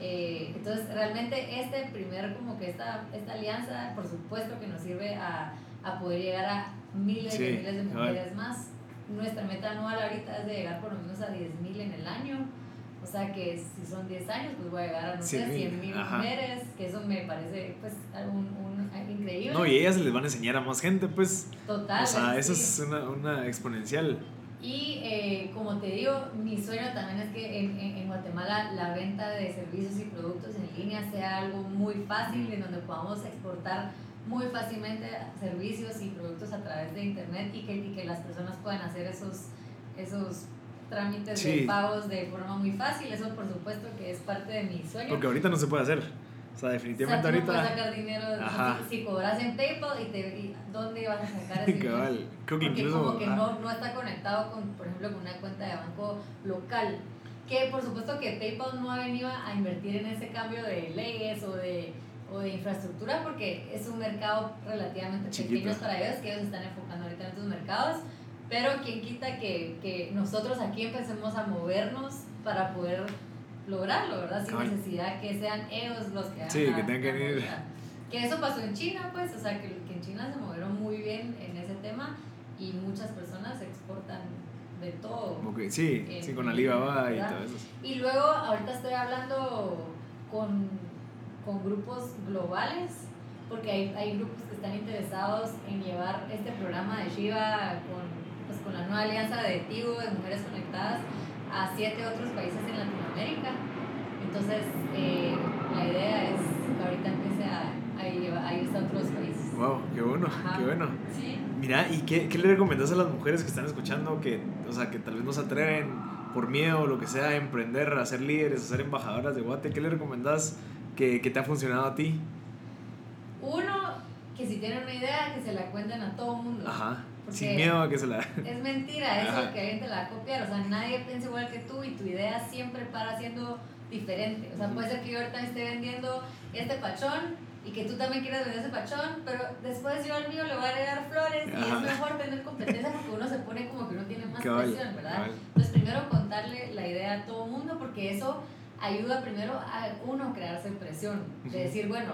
Eh, entonces, realmente este primer, como que esta, esta alianza, por supuesto que nos sirve a, a poder llegar a miles y miles de mujeres más. Nuestra meta anual ahorita es de llegar por lo menos a 10.000 en el año. O sea que si son 10 años, pues voy a llegar a, no sé, 100 mil mujeres, que eso me parece pues un, un, increíble.
No, y ellas les van a enseñar a más gente, pues. Total. O sea, eso es una, una exponencial.
Y eh, como te digo, mi sueño también es que en, en, Guatemala la venta de servicios y productos en línea sea algo muy fácil, en donde podamos exportar muy fácilmente servicios y productos a través de Internet y que, y que las personas puedan hacer esos, esos trámites de pagos de forma muy fácil. Eso, por supuesto, que es parte de mi sueño.
Porque ahorita no se puede hacer. O sea, definitivamente ahorita. No
puedes sacar dinero. Si, cobras en PayPal, ¿y, te, ¿dónde vas a sacar ese dinero? Creo que Porque incluso. Como que no, no está conectado, con, por ejemplo, con una cuenta de banco local. Que por supuesto que PayPal no ha venido a invertir en ese cambio de leyes o de, o de infraestructura porque es un mercado relativamente pequeño para ellos, que ellos están enfocando ahorita en estos mercados pero quien quita que, que nosotros aquí empecemos a movernos para poder lograrlo, ¿verdad? Sin necesidad que sean ellos los que hagan.
Sí, que tengan que ir.
Que eso pasó en China, pues, o sea, que, que, en China se movieron muy bien en ese tema y muchas personas exportan de todo.
Okay, sí, sí, con Alibaba y todo eso.
Y luego, ahorita estoy hablando con, con grupos globales, porque hay, hay grupos que están interesados en llevar este programa de Shiva con pues, con la nueva alianza de Tigo de Mujeres Conectadas a siete otros países en Latinoamérica. Entonces, eh, la idea es que ahorita empiece a, a, ir a otros países.
¡Wow! ¡Qué bueno! ¡Qué bueno!
Sí.
Mira, ¿y qué, qué le recomendás a las mujeres que están escuchando que, o sea, que tal vez no se atreven por miedo o lo que sea a emprender, a ser líderes, a ser embajadoras de Guate? ¿Qué le recomendás que, que te ha funcionado a ti?
Uno, que si tienen una idea, que se la cuenten a todo el mundo.
Ajá. Sin miedo a que se la...
Es mentira eso que alguien te la va a copiar. O sea, nadie piensa igual que tú y tu idea siempre para siendo diferente. O sea, puede ser que yo ahorita esté vendiendo este pachón y que tú también quieras vender ese pachón, pero después yo al mío le voy a agregar flores y es mejor tener competencia porque uno se pone como que uno tiene más presión, ¿verdad? Entonces, primero contarle la idea a todo el mundo porque eso ayuda primero a uno a crearse presión. De decir, bueno,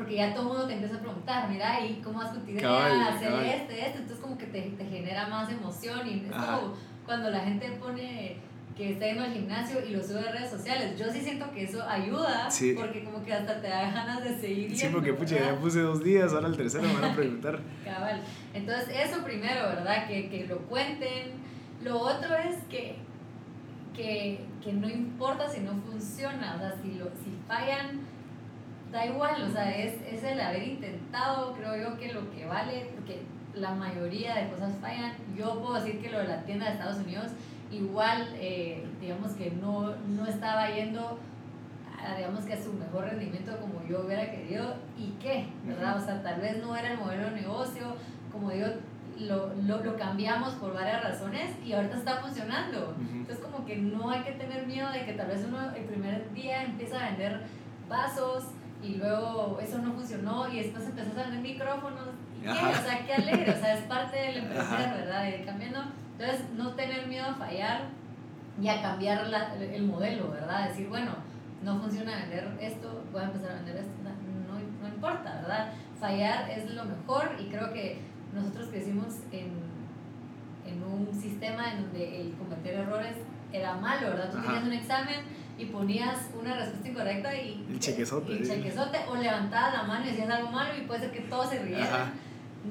porque ya todo el mundo te empieza a preguntar, mira, ¿y cómo vas con tu idea? Hacer este, este, entonces como que te, te genera más emoción y es como cuando la gente pone que está yendo al gimnasio y lo sube a redes sociales. Yo sí siento que eso ayuda, porque como que hasta te da ganas de seguir.
Sí, porque pucha, ya puse dos días, ahora el tercero me van a preguntar.
Cabal. Entonces, eso primero, ¿verdad? Que, que lo cuenten. Lo otro es que, que, que no importa si no funciona, o sea, si, lo, si fallan da igual, o sea, es, es el haber intentado, creo yo que lo que vale, porque la mayoría de cosas fallan. Yo puedo decir que lo de la tienda de Estados Unidos, igual, eh, digamos que no, no estaba yendo, a, digamos que a su mejor rendimiento como yo hubiera querido. ¿Y qué? ¿Verdad? O sea, tal vez no era el modelo de negocio, como digo, lo, lo, lo, cambiamos por varias razones y ahorita está funcionando. Entonces como que no hay que tener miedo de que tal vez uno el primer día empieza a vender vasos y luego eso no funcionó y después empezás a vender micrófonos. ¿Y qué? O sea, qué alegre, o sea, es parte del emprender, ¿verdad? Ir cambiando. Entonces, no tener miedo a fallar y a cambiar la, el modelo, ¿verdad? Decir, bueno, no funciona vender esto, voy a empezar a vender esto. No, no importa, ¿verdad? Fallar es lo mejor y creo que nosotros crecimos en, en un sistema en donde el cometer errores era malo, ¿verdad? Tú
Ajá.
tenías un examen y ponías una respuesta incorrecta y...
El chequezote,
y
sí.
chequezote, o levantabas la mano y decías algo malo y puede ser que todos se rieran.
Ajá.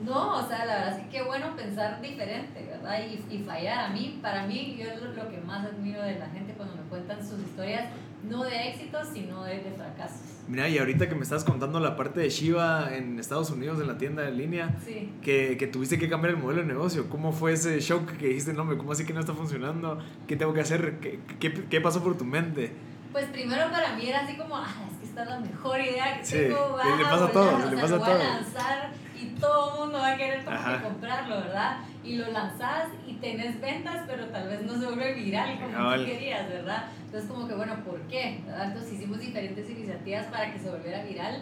No, o sea, la verdad es que qué bueno pensar diferente, ¿verdad? Y, y fallar. A mí, para mí, yo es lo, lo que más admiro de la gente cuando me cuentan sus historias, no de éxitos, sino de, de fracasos.
Mira, y ahorita que me estás contando la parte de Shiva en Estados Unidos, en la tienda de línea,
Sí.
que, que tuviste que cambiar el modelo de negocio, ¿cómo fue ese shock que dijiste, no, ¿cómo así que no está funcionando? ¿Qué tengo que hacer? ¿Qué, qué, qué pasó por tu mente?
Pues primero para mí era así como, ah, es que esta es la mejor idea que
Sí,
tengo,
y le
va
pasa a todos, le pasa a todos.
lanzar y todo el mundo va a querer como
Ajá.
que comprarlo, ¿verdad? Y lo lanzás y tenés ventas, pero tal vez no se vuelve viral como tú querías, ¿verdad? Entonces como que, bueno, ¿por qué? ¿verdad? Entonces hicimos diferentes iniciativas para que se volviera viral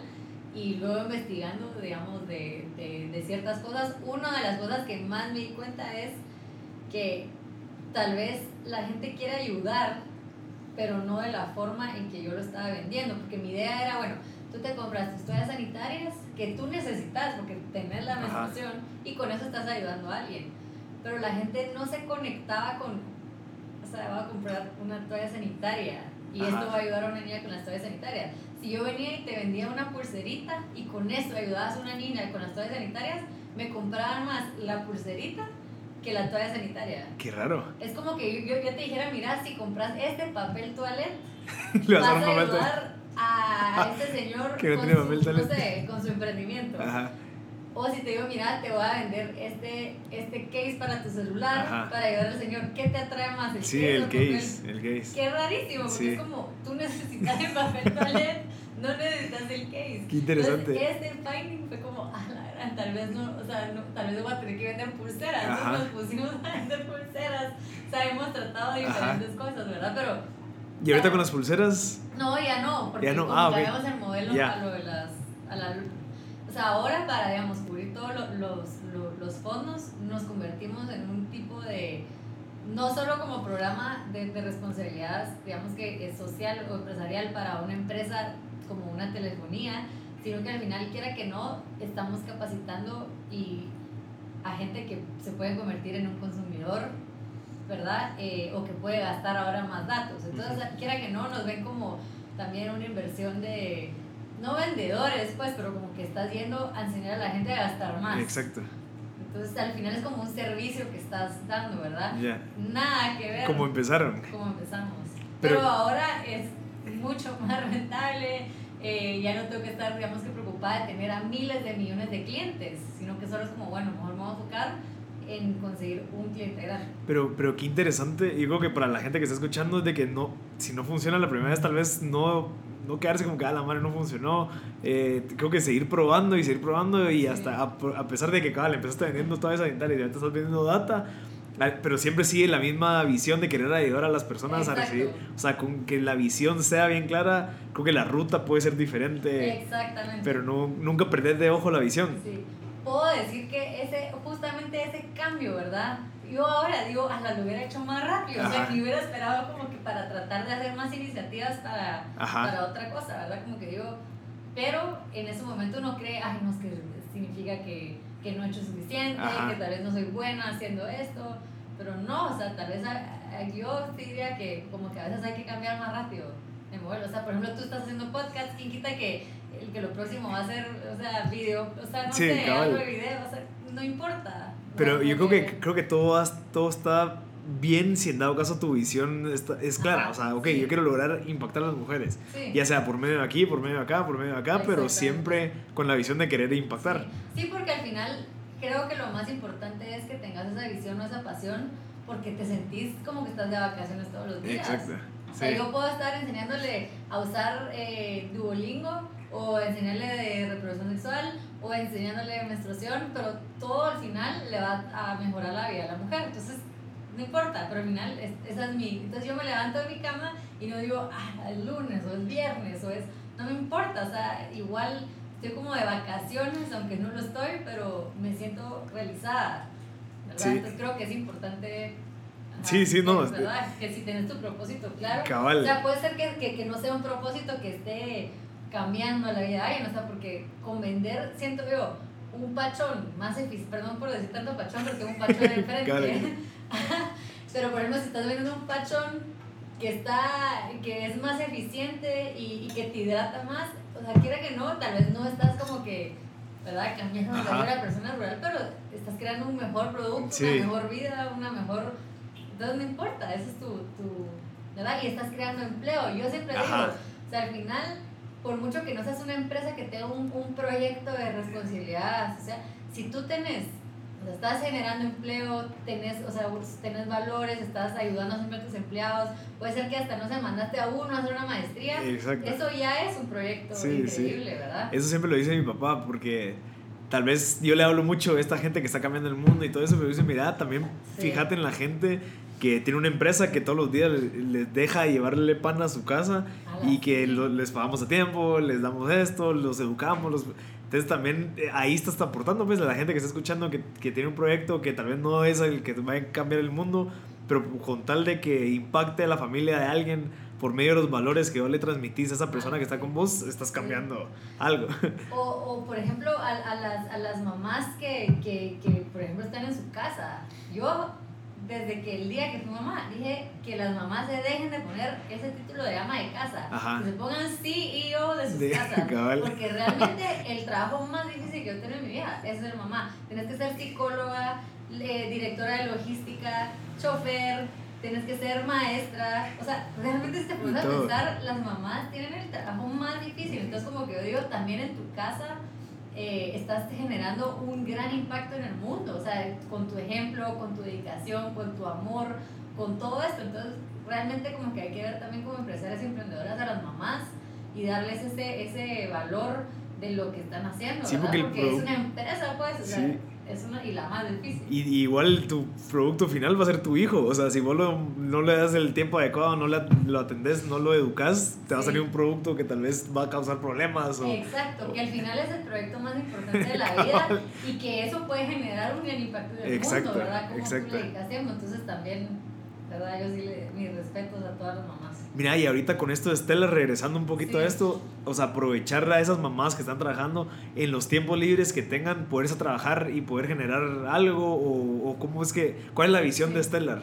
y luego investigando, digamos, de, de, de ciertas cosas. Una de las cosas que más me di cuenta es que tal vez la gente quiere ayudar, pero no de la forma en que yo lo estaba vendiendo, porque mi idea era, bueno, tú te compras tus toallas sanitarias que tú necesitas porque tenés la
Ajá.
menstruación y con eso estás ayudando a alguien. Pero la gente no se conectaba con, o sea, voy a comprar una toalla sanitaria y
Ajá.
esto va a ayudar a una niña con las toallas sanitarias. Si yo venía y te vendía una pulserita y con eso ayudabas a una niña con las toallas sanitarias, me compraban más la pulserita que la toalla sanitaria.
Qué raro.
Es como que yo, yo, yo te dijera, mira, si compras este papel toilet,
Le
vas
a
ayudar a este señor
Que no
con,
tiene
su,
papel
no
toilet.
sé, con su emprendimiento.
Ajá.
O si te digo, mira, te voy a vender este, este case para tu celular
Ajá.
para ayudar al señor. ¿Qué te atrae más? ¿El
Sí, el case, el case.
Qué rarísimo, porque
Sí.
es como, tú necesitas el papel toilet, no necesitas el case.
Qué interesante.
Entonces, este finding fue como, ah, la gran, tal vez no, o sea, no, tal vez voy a tener que vender pulseras.
Ajá.
Entonces nos pusimos a vender pulseras. O sea, hemos tratado de
Ajá.
diferentes cosas, ¿verdad? Pero
Y ahorita con las pulseras,
no, ya no, porque
Ya no, ah, ok.
cambiamos el modelo a lo de las, a la, o sea, ahora para, digamos, cubrir todos lo- los, lo- los fondos, nos convertimos en un tipo de, no solo como programa de, de responsabilidad, digamos que es social o empresarial para una empresa como una telefonía, sino que al final, quiera que no, estamos capacitando y a gente que se puede convertir en un consumidor, ¿verdad? Eh, o que puede gastar ahora más datos. Entonces, quiera que no, nos ven como también una inversión de, no vendedores, pues, pero como que estás yendo a enseñar a la gente a gastar más.
exacto.
Entonces, al final es como un servicio que estás dando, ¿verdad?
Ya.
Nada que ver
Como empezaron.
como empezamos.
Pero-
Pero, ahora es mucho más rentable, eh, ya no tengo que estar, digamos que preocupada de tener a miles de millones de clientes, sino que solo es como, bueno, mejor me voy a enfocar en conseguir un cliente grande.
Pero, pero qué interesante. Creo que para la gente que está escuchando es de que no, si no funciona la primera vez, tal vez no, no quedarse como que a la madre no funcionó. Eh, creo que seguir probando y seguir probando. Y
Sí.
hasta a, a pesar de que cabal, empezaste vendiendo toda esa ventana y ya te estás vendiendo data. Pero siempre sigue la misma visión de querer ayudar a las personas a
Exacto.
recibir. O sea, con que la visión sea bien clara, creo que la ruta puede ser diferente.
Exactamente.
Pero no, nunca perder de ojo la visión.
Sí. Puedo decir que ese, justamente ese cambio, ¿verdad? Yo ahora digo, hasta lo hubiera hecho más rápido, o sea,
Ajá.
que hubiera esperado como que para tratar de hacer más iniciativas para,
Ajá.
para otra cosa, ¿verdad? Como que digo, pero en ese momento uno cree, ay, no, es que significa que, que no he hecho suficiente,
Ajá.
que tal vez no soy buena haciendo esto, pero no, o sea, tal vez a- a- yo sí diría que como que a veces hay que cambiar más rápido de modelo, o sea, por ejemplo, tú estás haciendo podcast, ¿quién quita que que lo próximo va a ser, o sea, video, o sea, no
Sí,
sé, algo de video, o sea, no importa.
Pero yo creo que, creo que todo, todo está bien si en dado caso tu visión está- es clara.
Ajá,
o sea, ok,
sí.
yo quiero lograr impactar a las mujeres.
Sí.
Ya sea por medio de aquí, por medio de acá, por medio de acá, pero siempre con la visión de querer impactar.
Sí. Sí, porque al final creo que lo más importante es que tengas esa visión o esa pasión porque te sentís como que estás de vacaciones todos los días.
Exacto.
O sea, yo puedo estar enseñándole a usar eh, Duolingo o enseñarle de reproducción sexual o enseñándole de menstruación, pero todo al final le va a mejorar la vida a la mujer. Entonces, no importa, pero al final es- esa es mi... Entonces yo me levanto de mi cama y no digo, ah, es lunes o es viernes o es... No me importa, o sea, igual estoy como de vacaciones, aunque no lo estoy, pero me siento realizada. ¿verdad?
Sí.
Entonces creo que es importante... ajá,
Sí, sí, no, este-
¿verdad? Que si tienes tu propósito claro,
Cabal.
o sea, puede ser que, que, que no sea un propósito que esté cambiando la vida de alguien, o sea, porque con vender, siento yo, un pachón más eficiente, perdón por decir tanto pachón, porque un pachón de frente. Pero por ejemplo, si estás vendiendo un pachón que está que es más eficiente y, y que te hidrata más, o sea, quiera que no, tal vez no estás como que, ¿verdad? Cambiando la vida de la persona rural, pero estás creando un mejor producto,
Sí.
una mejor vida, una mejor... Entonces no importa, eso es tu, tu ¿verdad? Y estás creando empleo. Yo siempre digo,
Ajá.
o sea, al final, por mucho que no seas una empresa que tenga un, un proyecto de responsabilidad, o sea, si tú tenés, o sea, estás generando empleo, tenés, o sea, tenés valores, estás ayudando siempre a tus empleados, puede ser que hasta, no sé, mandaste a uno a hacer una maestría,
Exacto.
eso ya es un proyecto
Sí, sí.
increíble, ¿verdad?
Eso siempre lo dice mi papá, porque tal vez yo le hablo mucho a esta gente que está cambiando el mundo y todo eso, pero dice, mira, también
Sí.
fíjate en la gente que tiene una empresa que todos los días le- les deja llevarle pan a su casa y que lo- les pagamos a tiempo, les damos esto, los educamos, los... Entonces también eh, ahí estás aportando pues a la gente que está escuchando que, que tiene un proyecto que tal vez no es el que va a cambiar el mundo, pero con tal de que impacte a la familia de alguien por medio de los valores que vos le transmitís a esa persona que está con vos, estás cambiando algo.
O, o, por ejemplo, a, a, las, a las mamás que, que, que, por ejemplo, están en su casa. Yo, desde que el día que fui mamá, dije que las mamás se dejen de poner ese título de ama de casa.
Ajá.
Que se pongan CEO de sus
De-
casas.
cabal.
Porque realmente el trabajo más difícil que yo tengo en mi vida es ser mamá. Tienes que ser psicóloga, directora de logística, chofer, tienes que ser maestra. O sea, realmente si te pones a pensar, las mamás tienen el trabajo más difícil. Entonces, como que yo digo, también en tu casa eh, estás generando un gran impacto en el mundo. O sea, con tu ejemplo, con tu dedicación, con tu amor, con todo esto. Entonces, realmente como que hay que ver también como empresarias y emprendedoras a las mamás y darles ese, ese valor de lo que están haciendo.
Sí,
¿verdad?
porque
porque es una empresa, pues, o sea,
Sí.
Es una, y la más difícil.
Y, y igual tu producto final va a ser tu hijo. O sea, si vos lo- no le das el tiempo adecuado, no le- lo atendés, no lo educas, te va a salir un producto que tal vez va a causar problemas. O,
Exacto, que al final es el proyecto más importante de la vida y que eso puede generar un gran impacto en el
Exacto,
mundo, ¿verdad? Como
exacto.
Entonces también, ¿verdad? Yo sí le, mis respetos a todas las mamás.
Mira, y ahorita con esto de Stella, regresando un poquito
Sí.
a esto, o sea, aprovechar a esas mamás que están trabajando en los tiempos libres que tengan, poderse trabajar y poder generar algo, o, o cómo es que, ¿cuál es la visión de Stellar?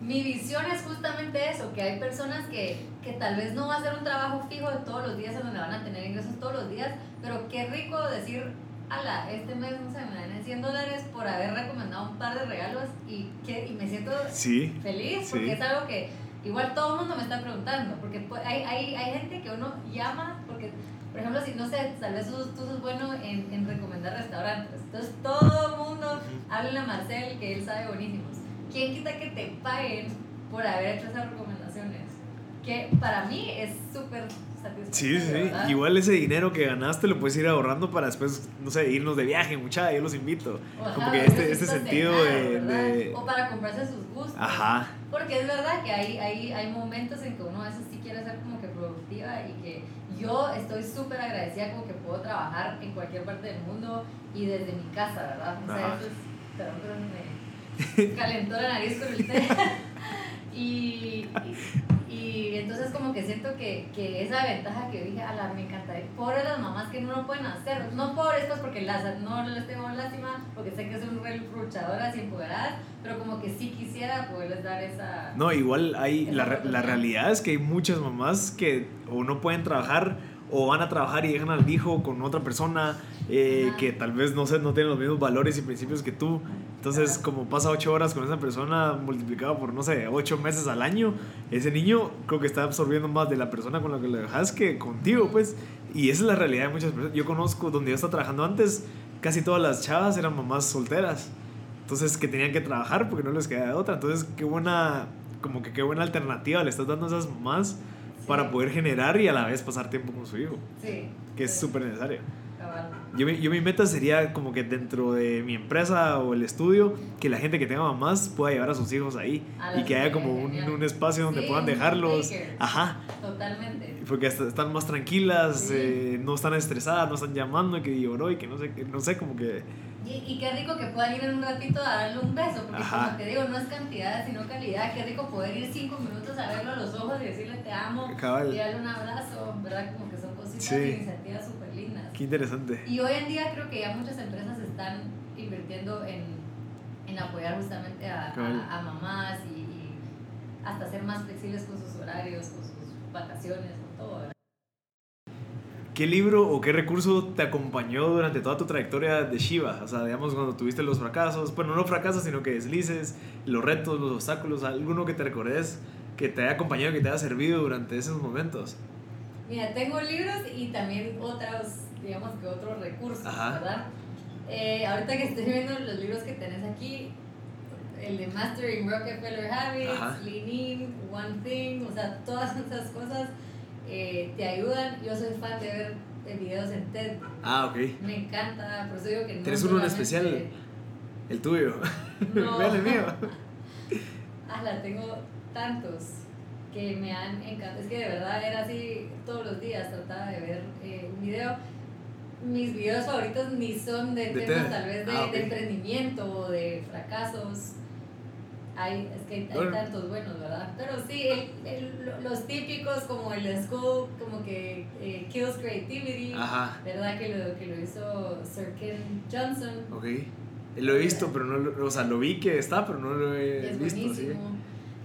Mi visión es justamente eso, que hay personas que, que tal vez no va a ser un trabajo fijo de todos los días en donde van a tener ingresos todos los días, pero qué rico decir, ala, este mes no sé, me dan 100 dólares por haber recomendado un par de regalos y, que, y me siento
Sí,
feliz porque es algo que igual todo el mundo me está preguntando, porque pu- hay, hay, hay gente que uno llama, porque por ejemplo, si no sé, tal vez tú, tú sos bueno en, en recomendar restaurantes, entonces todo el mundo habla a Marcel que él sabe buenísimos. ¿Quién quita que te paguen por haber hecho esas recomendaciones? Que para mí es súper.
Sí, sí.
¿verdad?
Igual ese dinero que ganaste lo puedes ir ahorrando para después, no sé, irnos de viaje, mucha, yo los invito.
Ajá,
Como que este, este sentido
cenar,
de,
O para comprarse sus gustos.
Ajá,
Porque es verdad que hay, hay, hay momentos en que uno a veces sí quiere ser como que productiva y que yo estoy súper agradecida como que puedo trabajar en cualquier parte del mundo y desde mi casa, ¿verdad? O sea, eso es, perdón, pero me calentó la nariz con el té. y entonces como que siento que, que esa ventaja que dije, a la me encantaría, pobres las mamás que no lo pueden hacer, no pobres pues porque las, no les tengo lástima, porque sé que son luchadoras y empoderadas, pero como que sí quisiera poderles dar esa...
No, igual hay,
Esa
la, la realidad es que hay muchas mamás que o no pueden trabajar o van a trabajar y dejan al hijo con otra persona eh, que tal vez no sé, no tienen los mismos valores y principios que tú. Entonces, como pasa ocho horas con esa persona multiplicado por, no sé, ocho meses al año, ese niño creo que está absorbiendo más de la persona con la que lo dejas que contigo, pues. Y esa es la realidad de muchas personas. Yo conozco donde yo estaba trabajando antes, casi todas las chavas eran mamás solteras. Entonces que tenían que trabajar porque no les quedaba de otra. Entonces qué buena, como que qué buena alternativa le estás dando a esas mamás para poder generar y a la vez pasar tiempo con su hijo.
Sí.
Que es súper necesario. Yo, mi- yo mi meta sería como que dentro de mi empresa o el estudio, que la gente que tenga mamás pueda llevar a sus hijos ahí y que haya como un, un espacio donde
Sí,
puedan dejarlos. Ajá.
Totalmente.
Porque hasta están más tranquilas,
Sí.
eh, no están estresadas, no están llamando, que lloró y que no sé, que no sé, como que...
Y, y qué rico que puedan ir en un ratito a darle un beso, porque
Ajá.
como te digo, no es cantidad, sino calidad. Qué rico poder ir cinco minutos a verlo a los ojos y decirle te amo,
Cabal.
y darle un abrazo, ¿verdad? Como que son cositas
Sí.
e iniciativas súper lindas.
Qué interesante.
Y hoy en día creo que ya muchas empresas están invirtiendo en, en apoyar justamente a, a, a mamás y, y hasta ser más flexibles con sus horarios, con sus vacaciones, con todo, ¿verdad?
¿Qué libro o qué recurso te acompañó durante toda tu trayectoria de Shiva? O sea, digamos, cuando tuviste los fracasos, bueno, no fracasos, sino que deslices, los retos, los obstáculos, alguno que te recordes que te haya acompañado, que te haya servido durante esos momentos.
Mira, tengo libros y también otros, digamos que otros recursos,
Ajá.
¿verdad? Eh, ahorita que estoy viendo los libros que tenés aquí, el de Mastering Rockefeller Habits. Lean In, One Thing, o sea, todas esas cosas eh, te ayudan. Yo soy fan de ver eh, videos en TED,
Ah, ok.
me encanta, por eso digo que no.
¿Tenés uno en especial? El tuyo.
No.
El mío.
Ah, la tengo tantos que me han encantado. Es que de verdad era así todos los días, trataba de ver eh, un video. Mis videos favoritos ni son de,
De
temas tal vez de,
Ah,
de emprendimiento o de fracasos. Hay, es que hay,
Bueno.
tantos buenos, ¿verdad? Pero sí, el- el- lo- los típicos como el School, como que eh, Kills Creativity,
Ajá.
¿verdad? Que lo, que lo hizo Sir Ken Johnson.
Ok. Lo he visto, pero no lo, o sea, lo vi que está, pero no lo he
es
visto, sí.
buenísimo.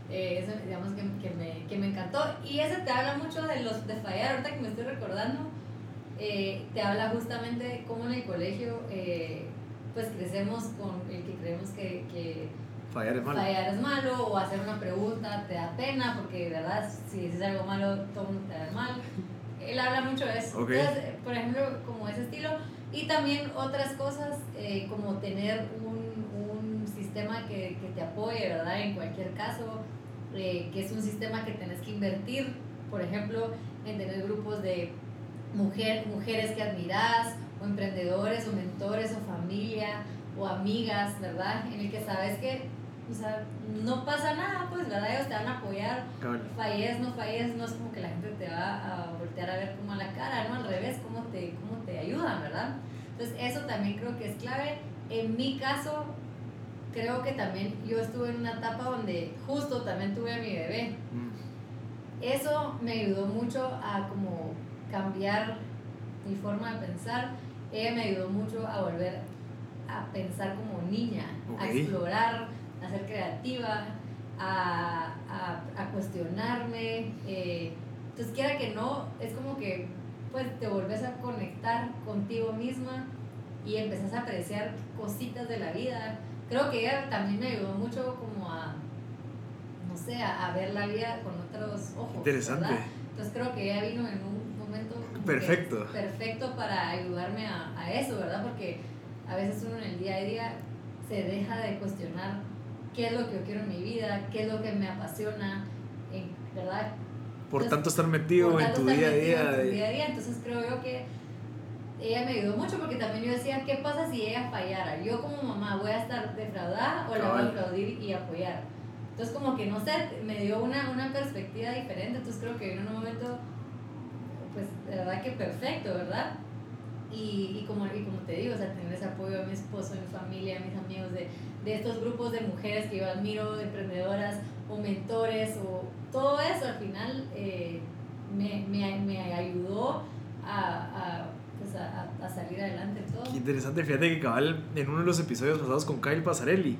Eh, eso, digamos que, que, me, que me encantó. Y ese te habla mucho de los de fallar, ahorita que me estoy recordando. eh, te habla justamente de cómo en el colegio eh, pues crecemos con el que creemos que, que
Fallar es malo.
fallar es malo o hacer una pregunta te da pena porque de verdad si dices algo malo todo el mundo te da mal. Él habla mucho de eso.
Ok.
Entonces, por ejemplo, como ese estilo. Y también otras cosas eh, como tener un, un sistema que, que te apoye, ¿verdad? En cualquier caso, eh, que es un sistema que tenés que invertir, por ejemplo, en tener grupos de mujer, mujeres que admirás, o emprendedores, o mentores, o familia, o amigas, ¿verdad? En el que sabes que, o sea, no pasa nada, pues, ¿verdad? Ellos te van a apoyar,
Cabal.
falles, no falles, no es como que la gente te va a voltear a ver como a la cara, ¿no? Al revés, cómo te, cómo te ayudan, ¿verdad? Entonces, eso también creo que es clave. En mi caso, creo que también yo estuve en una etapa donde justo también tuve a mi bebé.
Mm.
Eso me ayudó mucho a como cambiar mi forma de pensar. Ella me ayudó mucho a volver a pensar como niña, a explorar, a ser creativa, a, a, a cuestionarme. eh, entonces, quiera que no, es como que pues te volvés a conectar contigo misma y empezás a apreciar cositas de la vida. Creo que ella también me ayudó mucho como a, no sé, a, a ver la vida con otros ojos.
Interesante.
¿verdad? Entonces creo que ella vino en un momento
Perfecto.
perfecto para ayudarme a, a eso, ¿verdad? Porque a veces uno en el día a día se deja de cuestionar qué es lo que yo quiero en mi vida, qué es lo que me apasiona, ¿verdad?
Por
Entonces,
tanto estar metido en tu día a día.
en tu
de-
día a día. Entonces creo yo que ella me ayudó mucho porque también yo decía, ¿qué pasa si ella fallara? Yo como mamá voy a estar defraudada o la voy a
Cabal.
aplaudir y apoyar. Entonces como que no sé, me dio una, una perspectiva diferente, entonces creo que en un momento, pues de verdad que perfecto, ¿verdad? Y, y, como, y como te digo, o sea, tener ese apoyo de mi esposo, de mi familia, de mis amigos, de, de estos grupos de mujeres que yo admiro, de emprendedoras o mentores, o todo eso al final eh, me, me, me ayudó a, a, pues a, a- salir adelante todo.
Qué interesante, fíjate que cabal en uno de los episodios pasados con Kyle Pasarelli,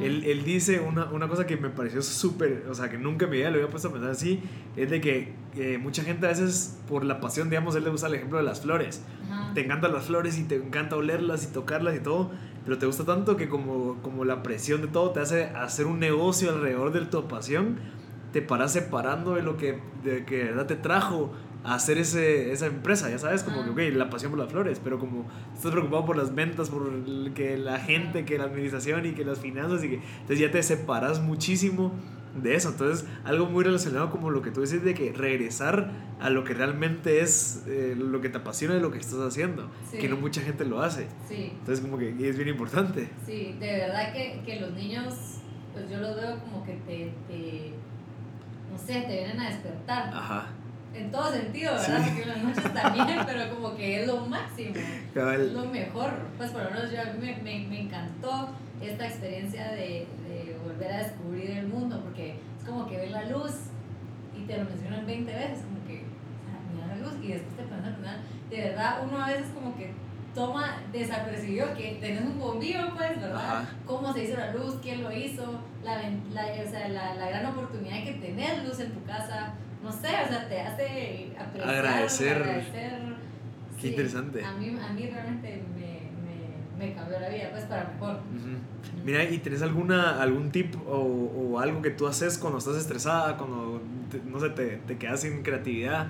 él, él dice una, una cosa que me pareció súper, o sea, que nunca en mi vida lo había puesto a pensar así, es de que eh, mucha gente a veces por la pasión, digamos, él le usa el ejemplo de las flores.
Ajá.
Te encantan las flores y te encanta olerlas y tocarlas y todo, pero te gusta tanto que como, como la presión de todo te hace hacer un negocio alrededor de tu pasión, te paras separando de lo que de, que de verdad te trajo a hacer ese, esa empresa, ya sabes, como que, ok, la pasión por las flores, pero como estás preocupado por las ventas, por que la gente, que la administración y que las finanzas, y que entonces ya te separas muchísimo de eso. Entonces, algo muy relacionado como lo que tú dices de que regresar a lo que realmente es eh, lo que te apasiona y lo que estás haciendo, que no mucha gente lo hace.
Sí.
Entonces, como que es bien importante.
Sí, de verdad que, que los niños, pues yo los veo como que te, te, no sé, te vienen a despertar.
Ajá
en todo sentido, ¿verdad? Porque en las noches también, pero como que es lo máximo, es lo mejor. Pues por lo menos yo, a mí me, me, me encantó esta experiencia de, volver a descubrir el mundo, porque es como que ves la luz y te lo mencionan 20 veces, como que, mira la luz y después te pones a. De verdad, uno a veces como que toma desapercibido que tenés un bombillo, pues, ¿verdad? Cómo se hizo la luz, quién lo hizo, la, la, o sea, la, la gran oportunidad que tenés luz en tu casa no sé, o sea, te hace apreciar,
agradecer.
agradecer.
Qué interesante.
A mí, a mí realmente me, cambió la vida, pues para mejor.
Mira, ¿y tenés alguna, algún tip o, o, algo que tú haces cuando estás estresada, cuando, no sé, te, te quedas sin creatividad?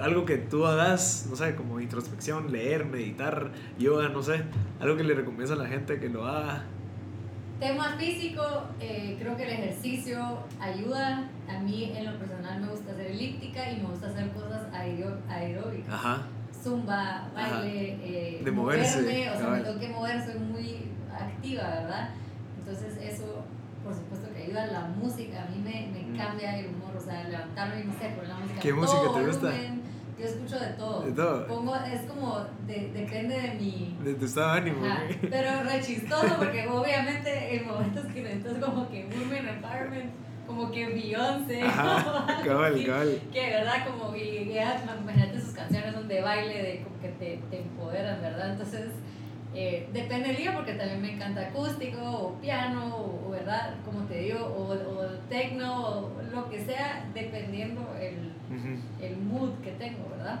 Algo que tú hagas, no sé, como introspección, leer, meditar, yoga, no sé. Algo que le recomiendas a la gente que lo haga.
Tema físico, eh, creo que el ejercicio ayuda. A mí en lo personal me gusta hacer elíptica y me gusta hacer cosas aeróbicas.
Ajá.
Zumba, baile, eh,
de moverse.
Moverme, o sea, me tengo que mover, soy muy activa, ¿verdad? Entonces eso, por supuesto que ayuda. La música a mí me, me mm. cambia el humor, o sea, levantarme y no sé, poner la música.
¿Qué música te gusta?
Yo escucho de todo.
De todo.
Pongo, es como, de, depende de mi...
De tu estado de ánimo.
pero re chistoso porque obviamente en momentos que necesitas como que Women Empowerment, como que Beyoncé.
Ajá, cabal.
Que de verdad como, ya, imagínate sus canciones son de baile, de como que te, te empoderan, ¿verdad? Entonces... Eh, depende del día porque también me encanta acústico o piano o, verdad como te digo o, o tecno o lo que sea dependiendo el, el mood que tengo, ¿verdad?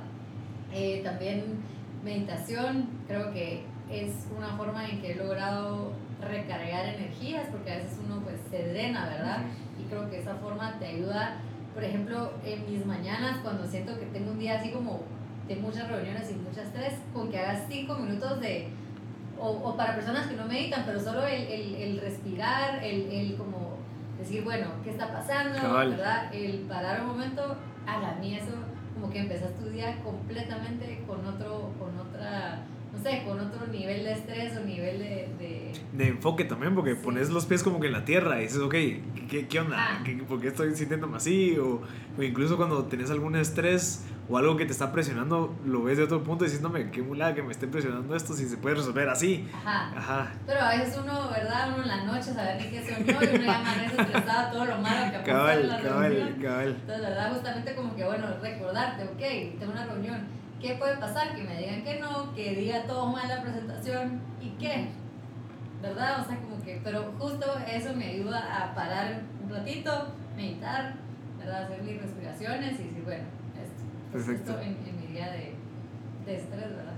Eh, también meditación, creo que es una forma en que he logrado recargar energías, porque a veces uno pues se drena, ¿verdad? Y creo que esa forma te ayuda, por ejemplo, en mis mañanas, cuando siento que tengo un día así como de muchas reuniones y muchas estrés, con que hagas cinco minutos de, o, o, para personas que no meditan, pero solo el, el, el respirar, el, el, como decir, bueno, ¿qué está pasando? ¿Verdad? El parar un momento a mí eso como que empezas tu día completamente con otro, con otra, sé, con otro nivel de estrés o nivel de...
De, enfoque también, porque pones los pies como que en la tierra y dices, ok, ¿qué, qué onda? Ah. ¿Por qué estoy sintiéndome así? O, o incluso cuando tenés algún estrés o algo que te está presionando, lo ves de otro punto y dices, no me, qué mulada que me esté presionando esto si se puede resolver así.
Ajá. Ajá. Pero a veces uno, ¿verdad? Uno en la noche sabe ni qué soñó y uno ya amanece estresado todo lo malo que ha pasado en la cabal, reunión. Cabal. Entonces, ¿verdad? Justamente como que, bueno, recordarte, ok, tengo una reunión. ¿Qué puede pasar? Que me digan que no, que diga todo mal la presentación y qué. ¿Verdad? O sea, como que, pero justo eso me ayuda a parar un ratito, meditar, ¿verdad? Hacer mis respiraciones y decir, bueno, Perfecto. en, en, mi día de, de estrés, ¿verdad?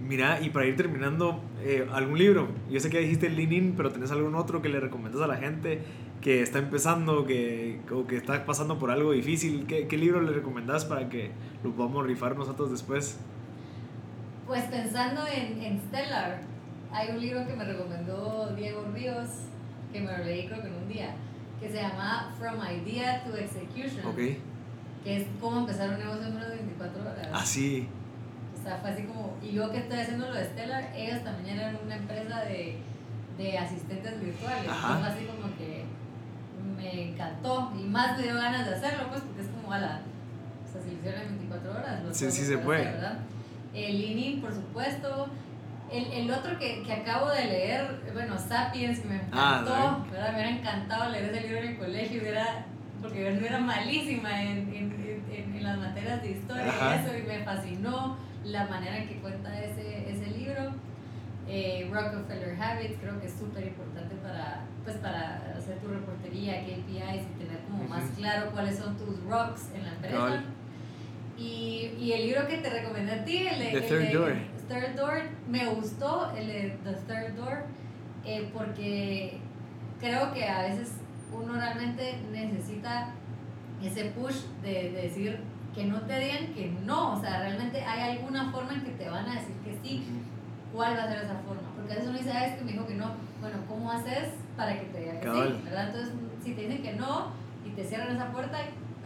Mira, y para ir terminando, eh, ¿algún libro? Yo sé que dijiste Lean pero ¿tenés algún otro que le recomiendas a la gente que está empezando que, o que está pasando por algo difícil? ¿Qué, qué libro le recomendás para que lo podamos rifar nosotros después?
Pues pensando en, en Stellar, hay un libro que me recomendó Diego Ríos, que me lo leí creo que en un día, que se llama From Idea to Execution.
Okay
que es cómo empezar un negocio en menos de 24 horas.
Ah, sí.
O sea, fue así como, y yo que estoy haciendo lo de Stellar, ellos también eran una empresa de, de asistentes virtuales. Ajá. Fue así como que me encantó y más me dio ganas de hacerlo, pues, porque es como a la, o sea, si lo hicieron en 24 horas. Lo
sí, sí se puede.
¿verdad? El Leaning, por supuesto. El, el, otro que, que, acabo de leer, bueno, Sapiens, que me ah, encantó, ah, ¿verdad? Me hubiera encantado leer ese libro en el colegio, hubiera porque yo no era malísima en, en, en, las materias de historia y eso, y me fascinó la manera en que cuenta ese, ese libro. Eh, Rockefeller Habits creo que es súper importante para, pues, para hacer tu reportería, KPIs y tener como más claro cuáles son tus rocks en la empresa. Y, y, el libro que te recomendé a ti, el,
The Third Door.
Third Door, me gustó, el de The Third Door, eh, porque creo que a veces uno realmente necesita ese push de, decir, que no te digan que no, o sea, realmente hay alguna forma en que te van a decir que sí, ¿cuál va a ser esa forma? Porque a veces uno dice, ah, es que me dijo que no, bueno, ¿cómo haces para que te digan que
Cabal.
sí? ¿verdad? Entonces, si te dicen que no y te cierran esa puerta,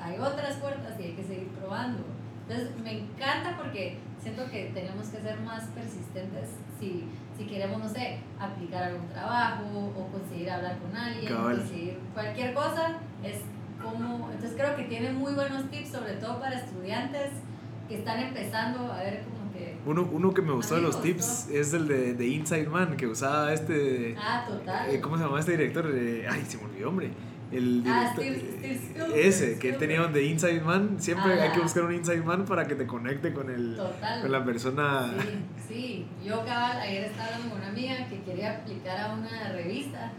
hay otras puertas y hay que seguir probando. Entonces, me encanta porque siento que tenemos que ser más persistentes si, si queremos, no sé, aplicar algún trabajo o conseguir hablar con alguien,
Cabal.
conseguir cualquier cosa, es como, entonces creo que tiene muy buenos tips, sobre todo para estudiantes que están empezando a ver que...
Uno, uno que me gustó de los tips es el de, de Inside Man, que usaba este...
Ah, total.
eh, ¿Cómo se llama este director? Eh, ay, se me olvidó, hombre. El
Ah,
director,
Steve- Steve
eh, ese, que
Spielberg.
tenía un de Inside Man. Siempre hay que buscar un Inside Man para que te conecte con, el,
Total.
con la persona.
Sí, sí. Yo cabal, ayer estaba hablando con una amiga que quería aplicar a una revista.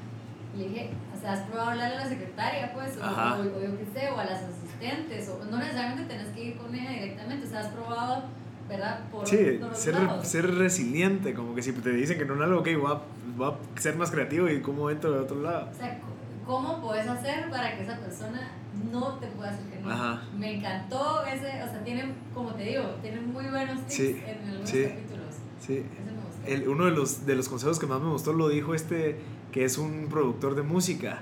Y le dije, o sea, ¿has probado hablarle a la secretaria, pues? O,
Ajá.
o, o yo qué sé, o a las asistentes. O no necesariamente tenés que ir con ella directamente. O sea, has probado, ¿verdad? Por
Sí, ser, ser resiliente, como que si te dicen que no en algo, ok, voy a, voy a ser más creativo y cómo entro de otro lado.
O sea, ¿cómo puedes hacer para que esa persona no te pueda decir que no?
Ajá.
Me encantó ese, o sea, tienen, como te digo, tienen muy buenos tips
Sí,
en algunos
sí.
capítulos.
Sí.
Ese me gustó.
El, uno de los, de los consejos que más me gustó lo dijo este, que es un productor de música,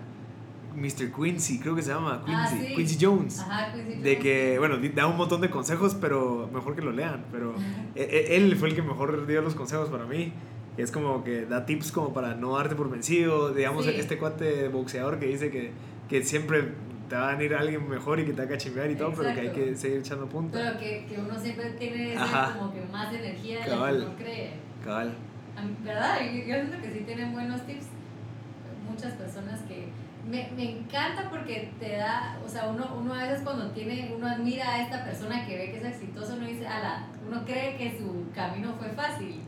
Mr. Quincy, creo que se llama, Quincy,
Ah, sí.
Quincy Jones.
Ajá, Quincy
De
Jones.
que, bueno, da un montón de consejos, pero mejor que lo lean. Pero e- e- él fue el que mejor dio los consejos para mí. Es como que da tips como para no darte por vencido. Digamos,
Sí.
este cuate boxeador que dice que, que siempre te va a venir alguien mejor y que te va a cachimbear y todo, pero que hay
Exacto.
que seguir echando punta.
Pero que, que uno siempre tiene como que más energía de la
Cabal.
que uno cree.
Cabal.
¿Verdad? Yo, yo siento que sí tienen buenos tips. Muchas personas que... Me, me encanta porque te da, o sea, uno, uno a veces cuando tiene, uno admira a esta persona que ve que es exitoso, uno dice, ala, uno cree que su camino fue fácil,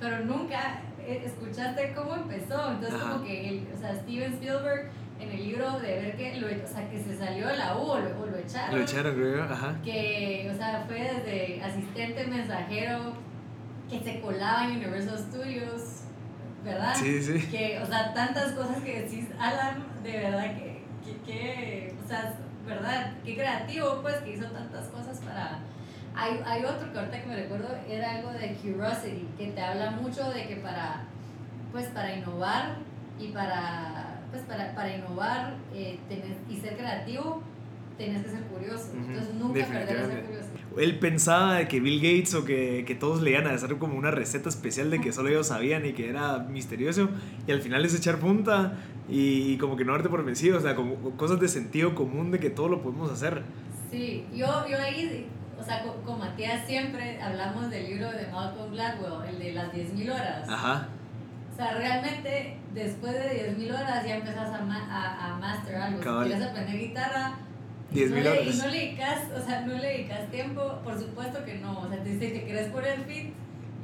pero nunca eh, escuchaste cómo empezó. Entonces,
Ajá.
como que, el, o sea, Steven Spielberg en el libro de ver que, lo, o sea, que se salió de la U o lo, o lo echaron
Lo echaron, creo. Ajá.
que, o sea, fue desde asistente mensajero que se colaba en Universal Studios, ¿verdad?
Sí, sí.
Que, o sea, tantas cosas que decís, Alan, de verdad que, que, que, o sea, ¿verdad? Qué creativo, pues, que hizo tantas cosas para... Hay, hay otro que ahorita que me recuerdo, era algo de Curiosity, que te habla mucho de que para, pues, para innovar y para, pues, para, para innovar eh, tenés- y ser creativo, tenés que ser curioso. Entonces, nunca perder esa
definitivamente. Él pensaba de que Bill Gates o que, que todos le iban a hacer como una receta especial de que solo ellos sabían y que era misterioso. Y al final es echar punta y, y como que no darte por vencido. O sea, como cosas de sentido común de que todo lo podemos hacer.
Sí, yo, yo ahí, o sea, con, con Matías siempre hablamos del libro de Malcolm Gladwell, el de las 10.000 horas.
Ajá.
O sea, realmente después de 10.000 horas ya empezás a, ma- a, a master algo. Si quieres aprender guitarra, y
10.000
no le-
horas.
Y no le dedicas, o sea, no le dedicas tiempo, por supuesto que no. O sea, te dice que querés poner fit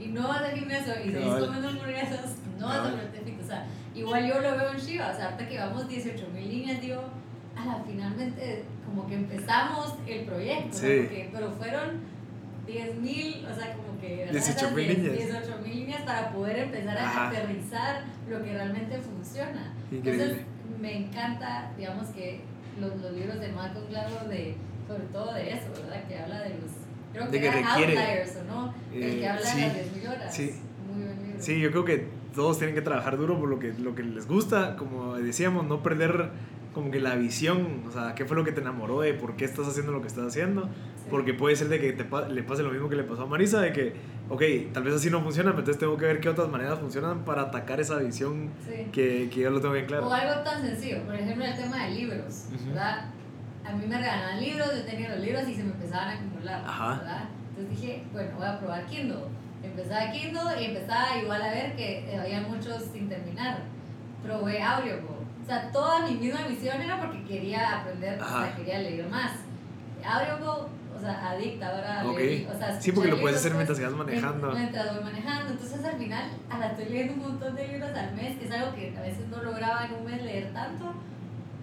y no vas al gimnasio y seguís
Cabal.
comiendo hamburguesas, no vas a ponerte fit. O sea, igual yo lo veo en Shiva, o sea, ahorita que vamos 18.000 líneas, digo, ala, finalmente como que empezamos el proyecto.
Sí.
Porque- pero fueron 10.000, o sea, como que... ¿verdad?
18.000
Esas 10,
líneas.
18.000 líneas para poder empezar a aterrizar lo que realmente funciona.
Increíble.
Entonces, me encanta, digamos que los, los libros de Malcolm Gladwell, de, sobre todo de eso, ¿verdad? Que habla de los... Creo
De
que,
que
eran
requiere-
Outliers, ¿o no? El
Eh,
que habla
sí,
de las 10.000 horas.
sí.
Muy buen libro.
Sí, yo creo que todos tienen que trabajar duro por lo que, lo que les gusta. Como decíamos, no perder como que la visión. O sea, qué fue lo que te enamoró de por qué estás haciendo lo que estás haciendo.
Sí.
Porque puede ser de que te pa- le pase lo mismo que le pasó a Marisa, de que, ok, tal vez así no funciona, entonces tengo que ver qué otras maneras funcionan para atacar esa visión
Sí.
que, que yo lo tengo bien claro.
O algo tan sencillo, por ejemplo, el tema de libros,
Ujú.
¿verdad? A mí me regalaban libros, yo tenía los libros y se me empezaban a acumular,
Ajá.
¿verdad? Entonces dije, bueno, voy a probar Kindle. Empezaba Kindle y empezaba igual a ver que había muchos sin terminar. Probé Audible. O sea, toda mi misma misión era porque quería aprender, o
Ajá.
sea, quería leer más. Audible, o sea, adicta ahora a leer, o sea,
Sí, porque lo puedes hacer mientras vas
pues,
manejando.
Mientras voy manejando. Entonces al final, a la estoy leyendo un montón de libros al mes, que es algo que a veces no lograba en un mes leer tanto,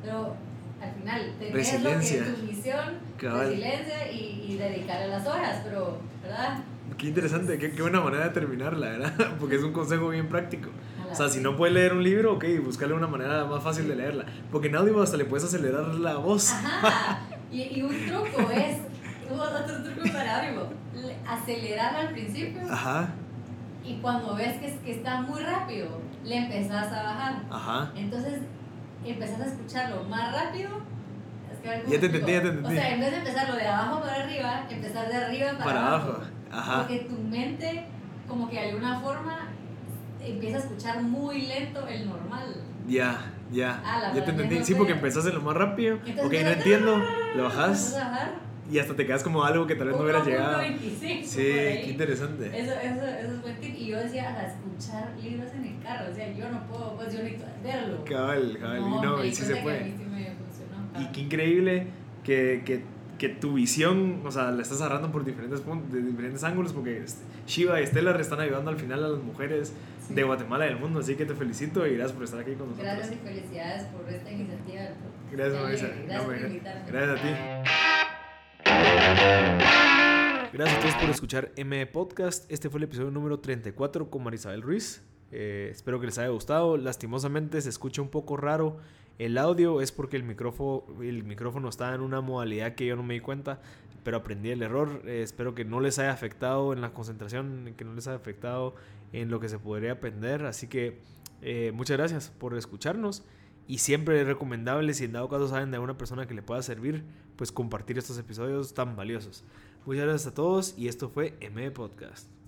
pero al final
Resiliencia.
lo que es tu misión,
Cabal.
resiliencia y, y dedicarle las horas, pero, ¿verdad?
Qué interesante, qué, qué buena manera de terminarla, ¿verdad? Porque es un consejo bien práctico. O sea, si no puedes leer un libro, ok, buscarle una manera más fácil de leerla. Porque en audio hasta le puedes acelerar la voz.
Ajá. Y, y un truco es, otro truco para ánimo. Acelerar al principio.
Ajá.
Y cuando ves que, que está muy rápido, le empezás a bajar.
Ajá.
Entonces empezás a escucharlo más rápido.
Ya te entendí, ya te entendí.
O sea, en vez de empezarlo de abajo para arriba, empezar de arriba para,
Para abajo. Ajá.
Porque tu mente, como que de alguna forma, empieza a escuchar muy lento el normal.
Ya, ya.
Ah,
ya te entendí.
no
Sí, porque empezaste lo más rápido.
Entonces,
ok, no entiendo. Lo bajas y hasta te quedas como algo que tal vez no hubieras llegado.
1.25
Sí, qué interesante.
Eso, eso, eso es buen tip. Y yo decía, a escuchar libros en el carro. O sea, yo no puedo, pues yo necesito verlo.
Cabal, cabal. y no,
me
y sí se puede.
sí.
Y qué increíble que, que, que tu visión, o sea, la estás agarrando por diferentes puntos, de diferentes ángulos, porque este, Shiva y Stellar están ayudando al final a las mujeres. De Guatemala y del mundo. Así que te felicito y gracias por estar aquí con nosotros.
Gracias y felicidades por esta iniciativa.
Gracias, Marisa.
alegre.
No,
Gracias.
Gracias a ti. Gracias a todos por escuchar M Podcast. Este fue el episodio número 34 con Marisabel Ruiz. Eh, espero que les haya gustado. Lastimosamente se escucha un poco raro el audio. Es porque el micrófono, el micrófono está en una modalidad que yo no me di cuenta. Pero aprendí el error. Eh, espero que no les haya afectado en la concentración. Que no les haya afectado en lo que se podría aprender. Así que eh, muchas gracias por escucharnos. Y siempre es recomendable, si en dado caso saben de alguna persona que le pueda servir, pues compartir estos episodios tan valiosos. Muchas gracias a todos y esto fue M Podcast.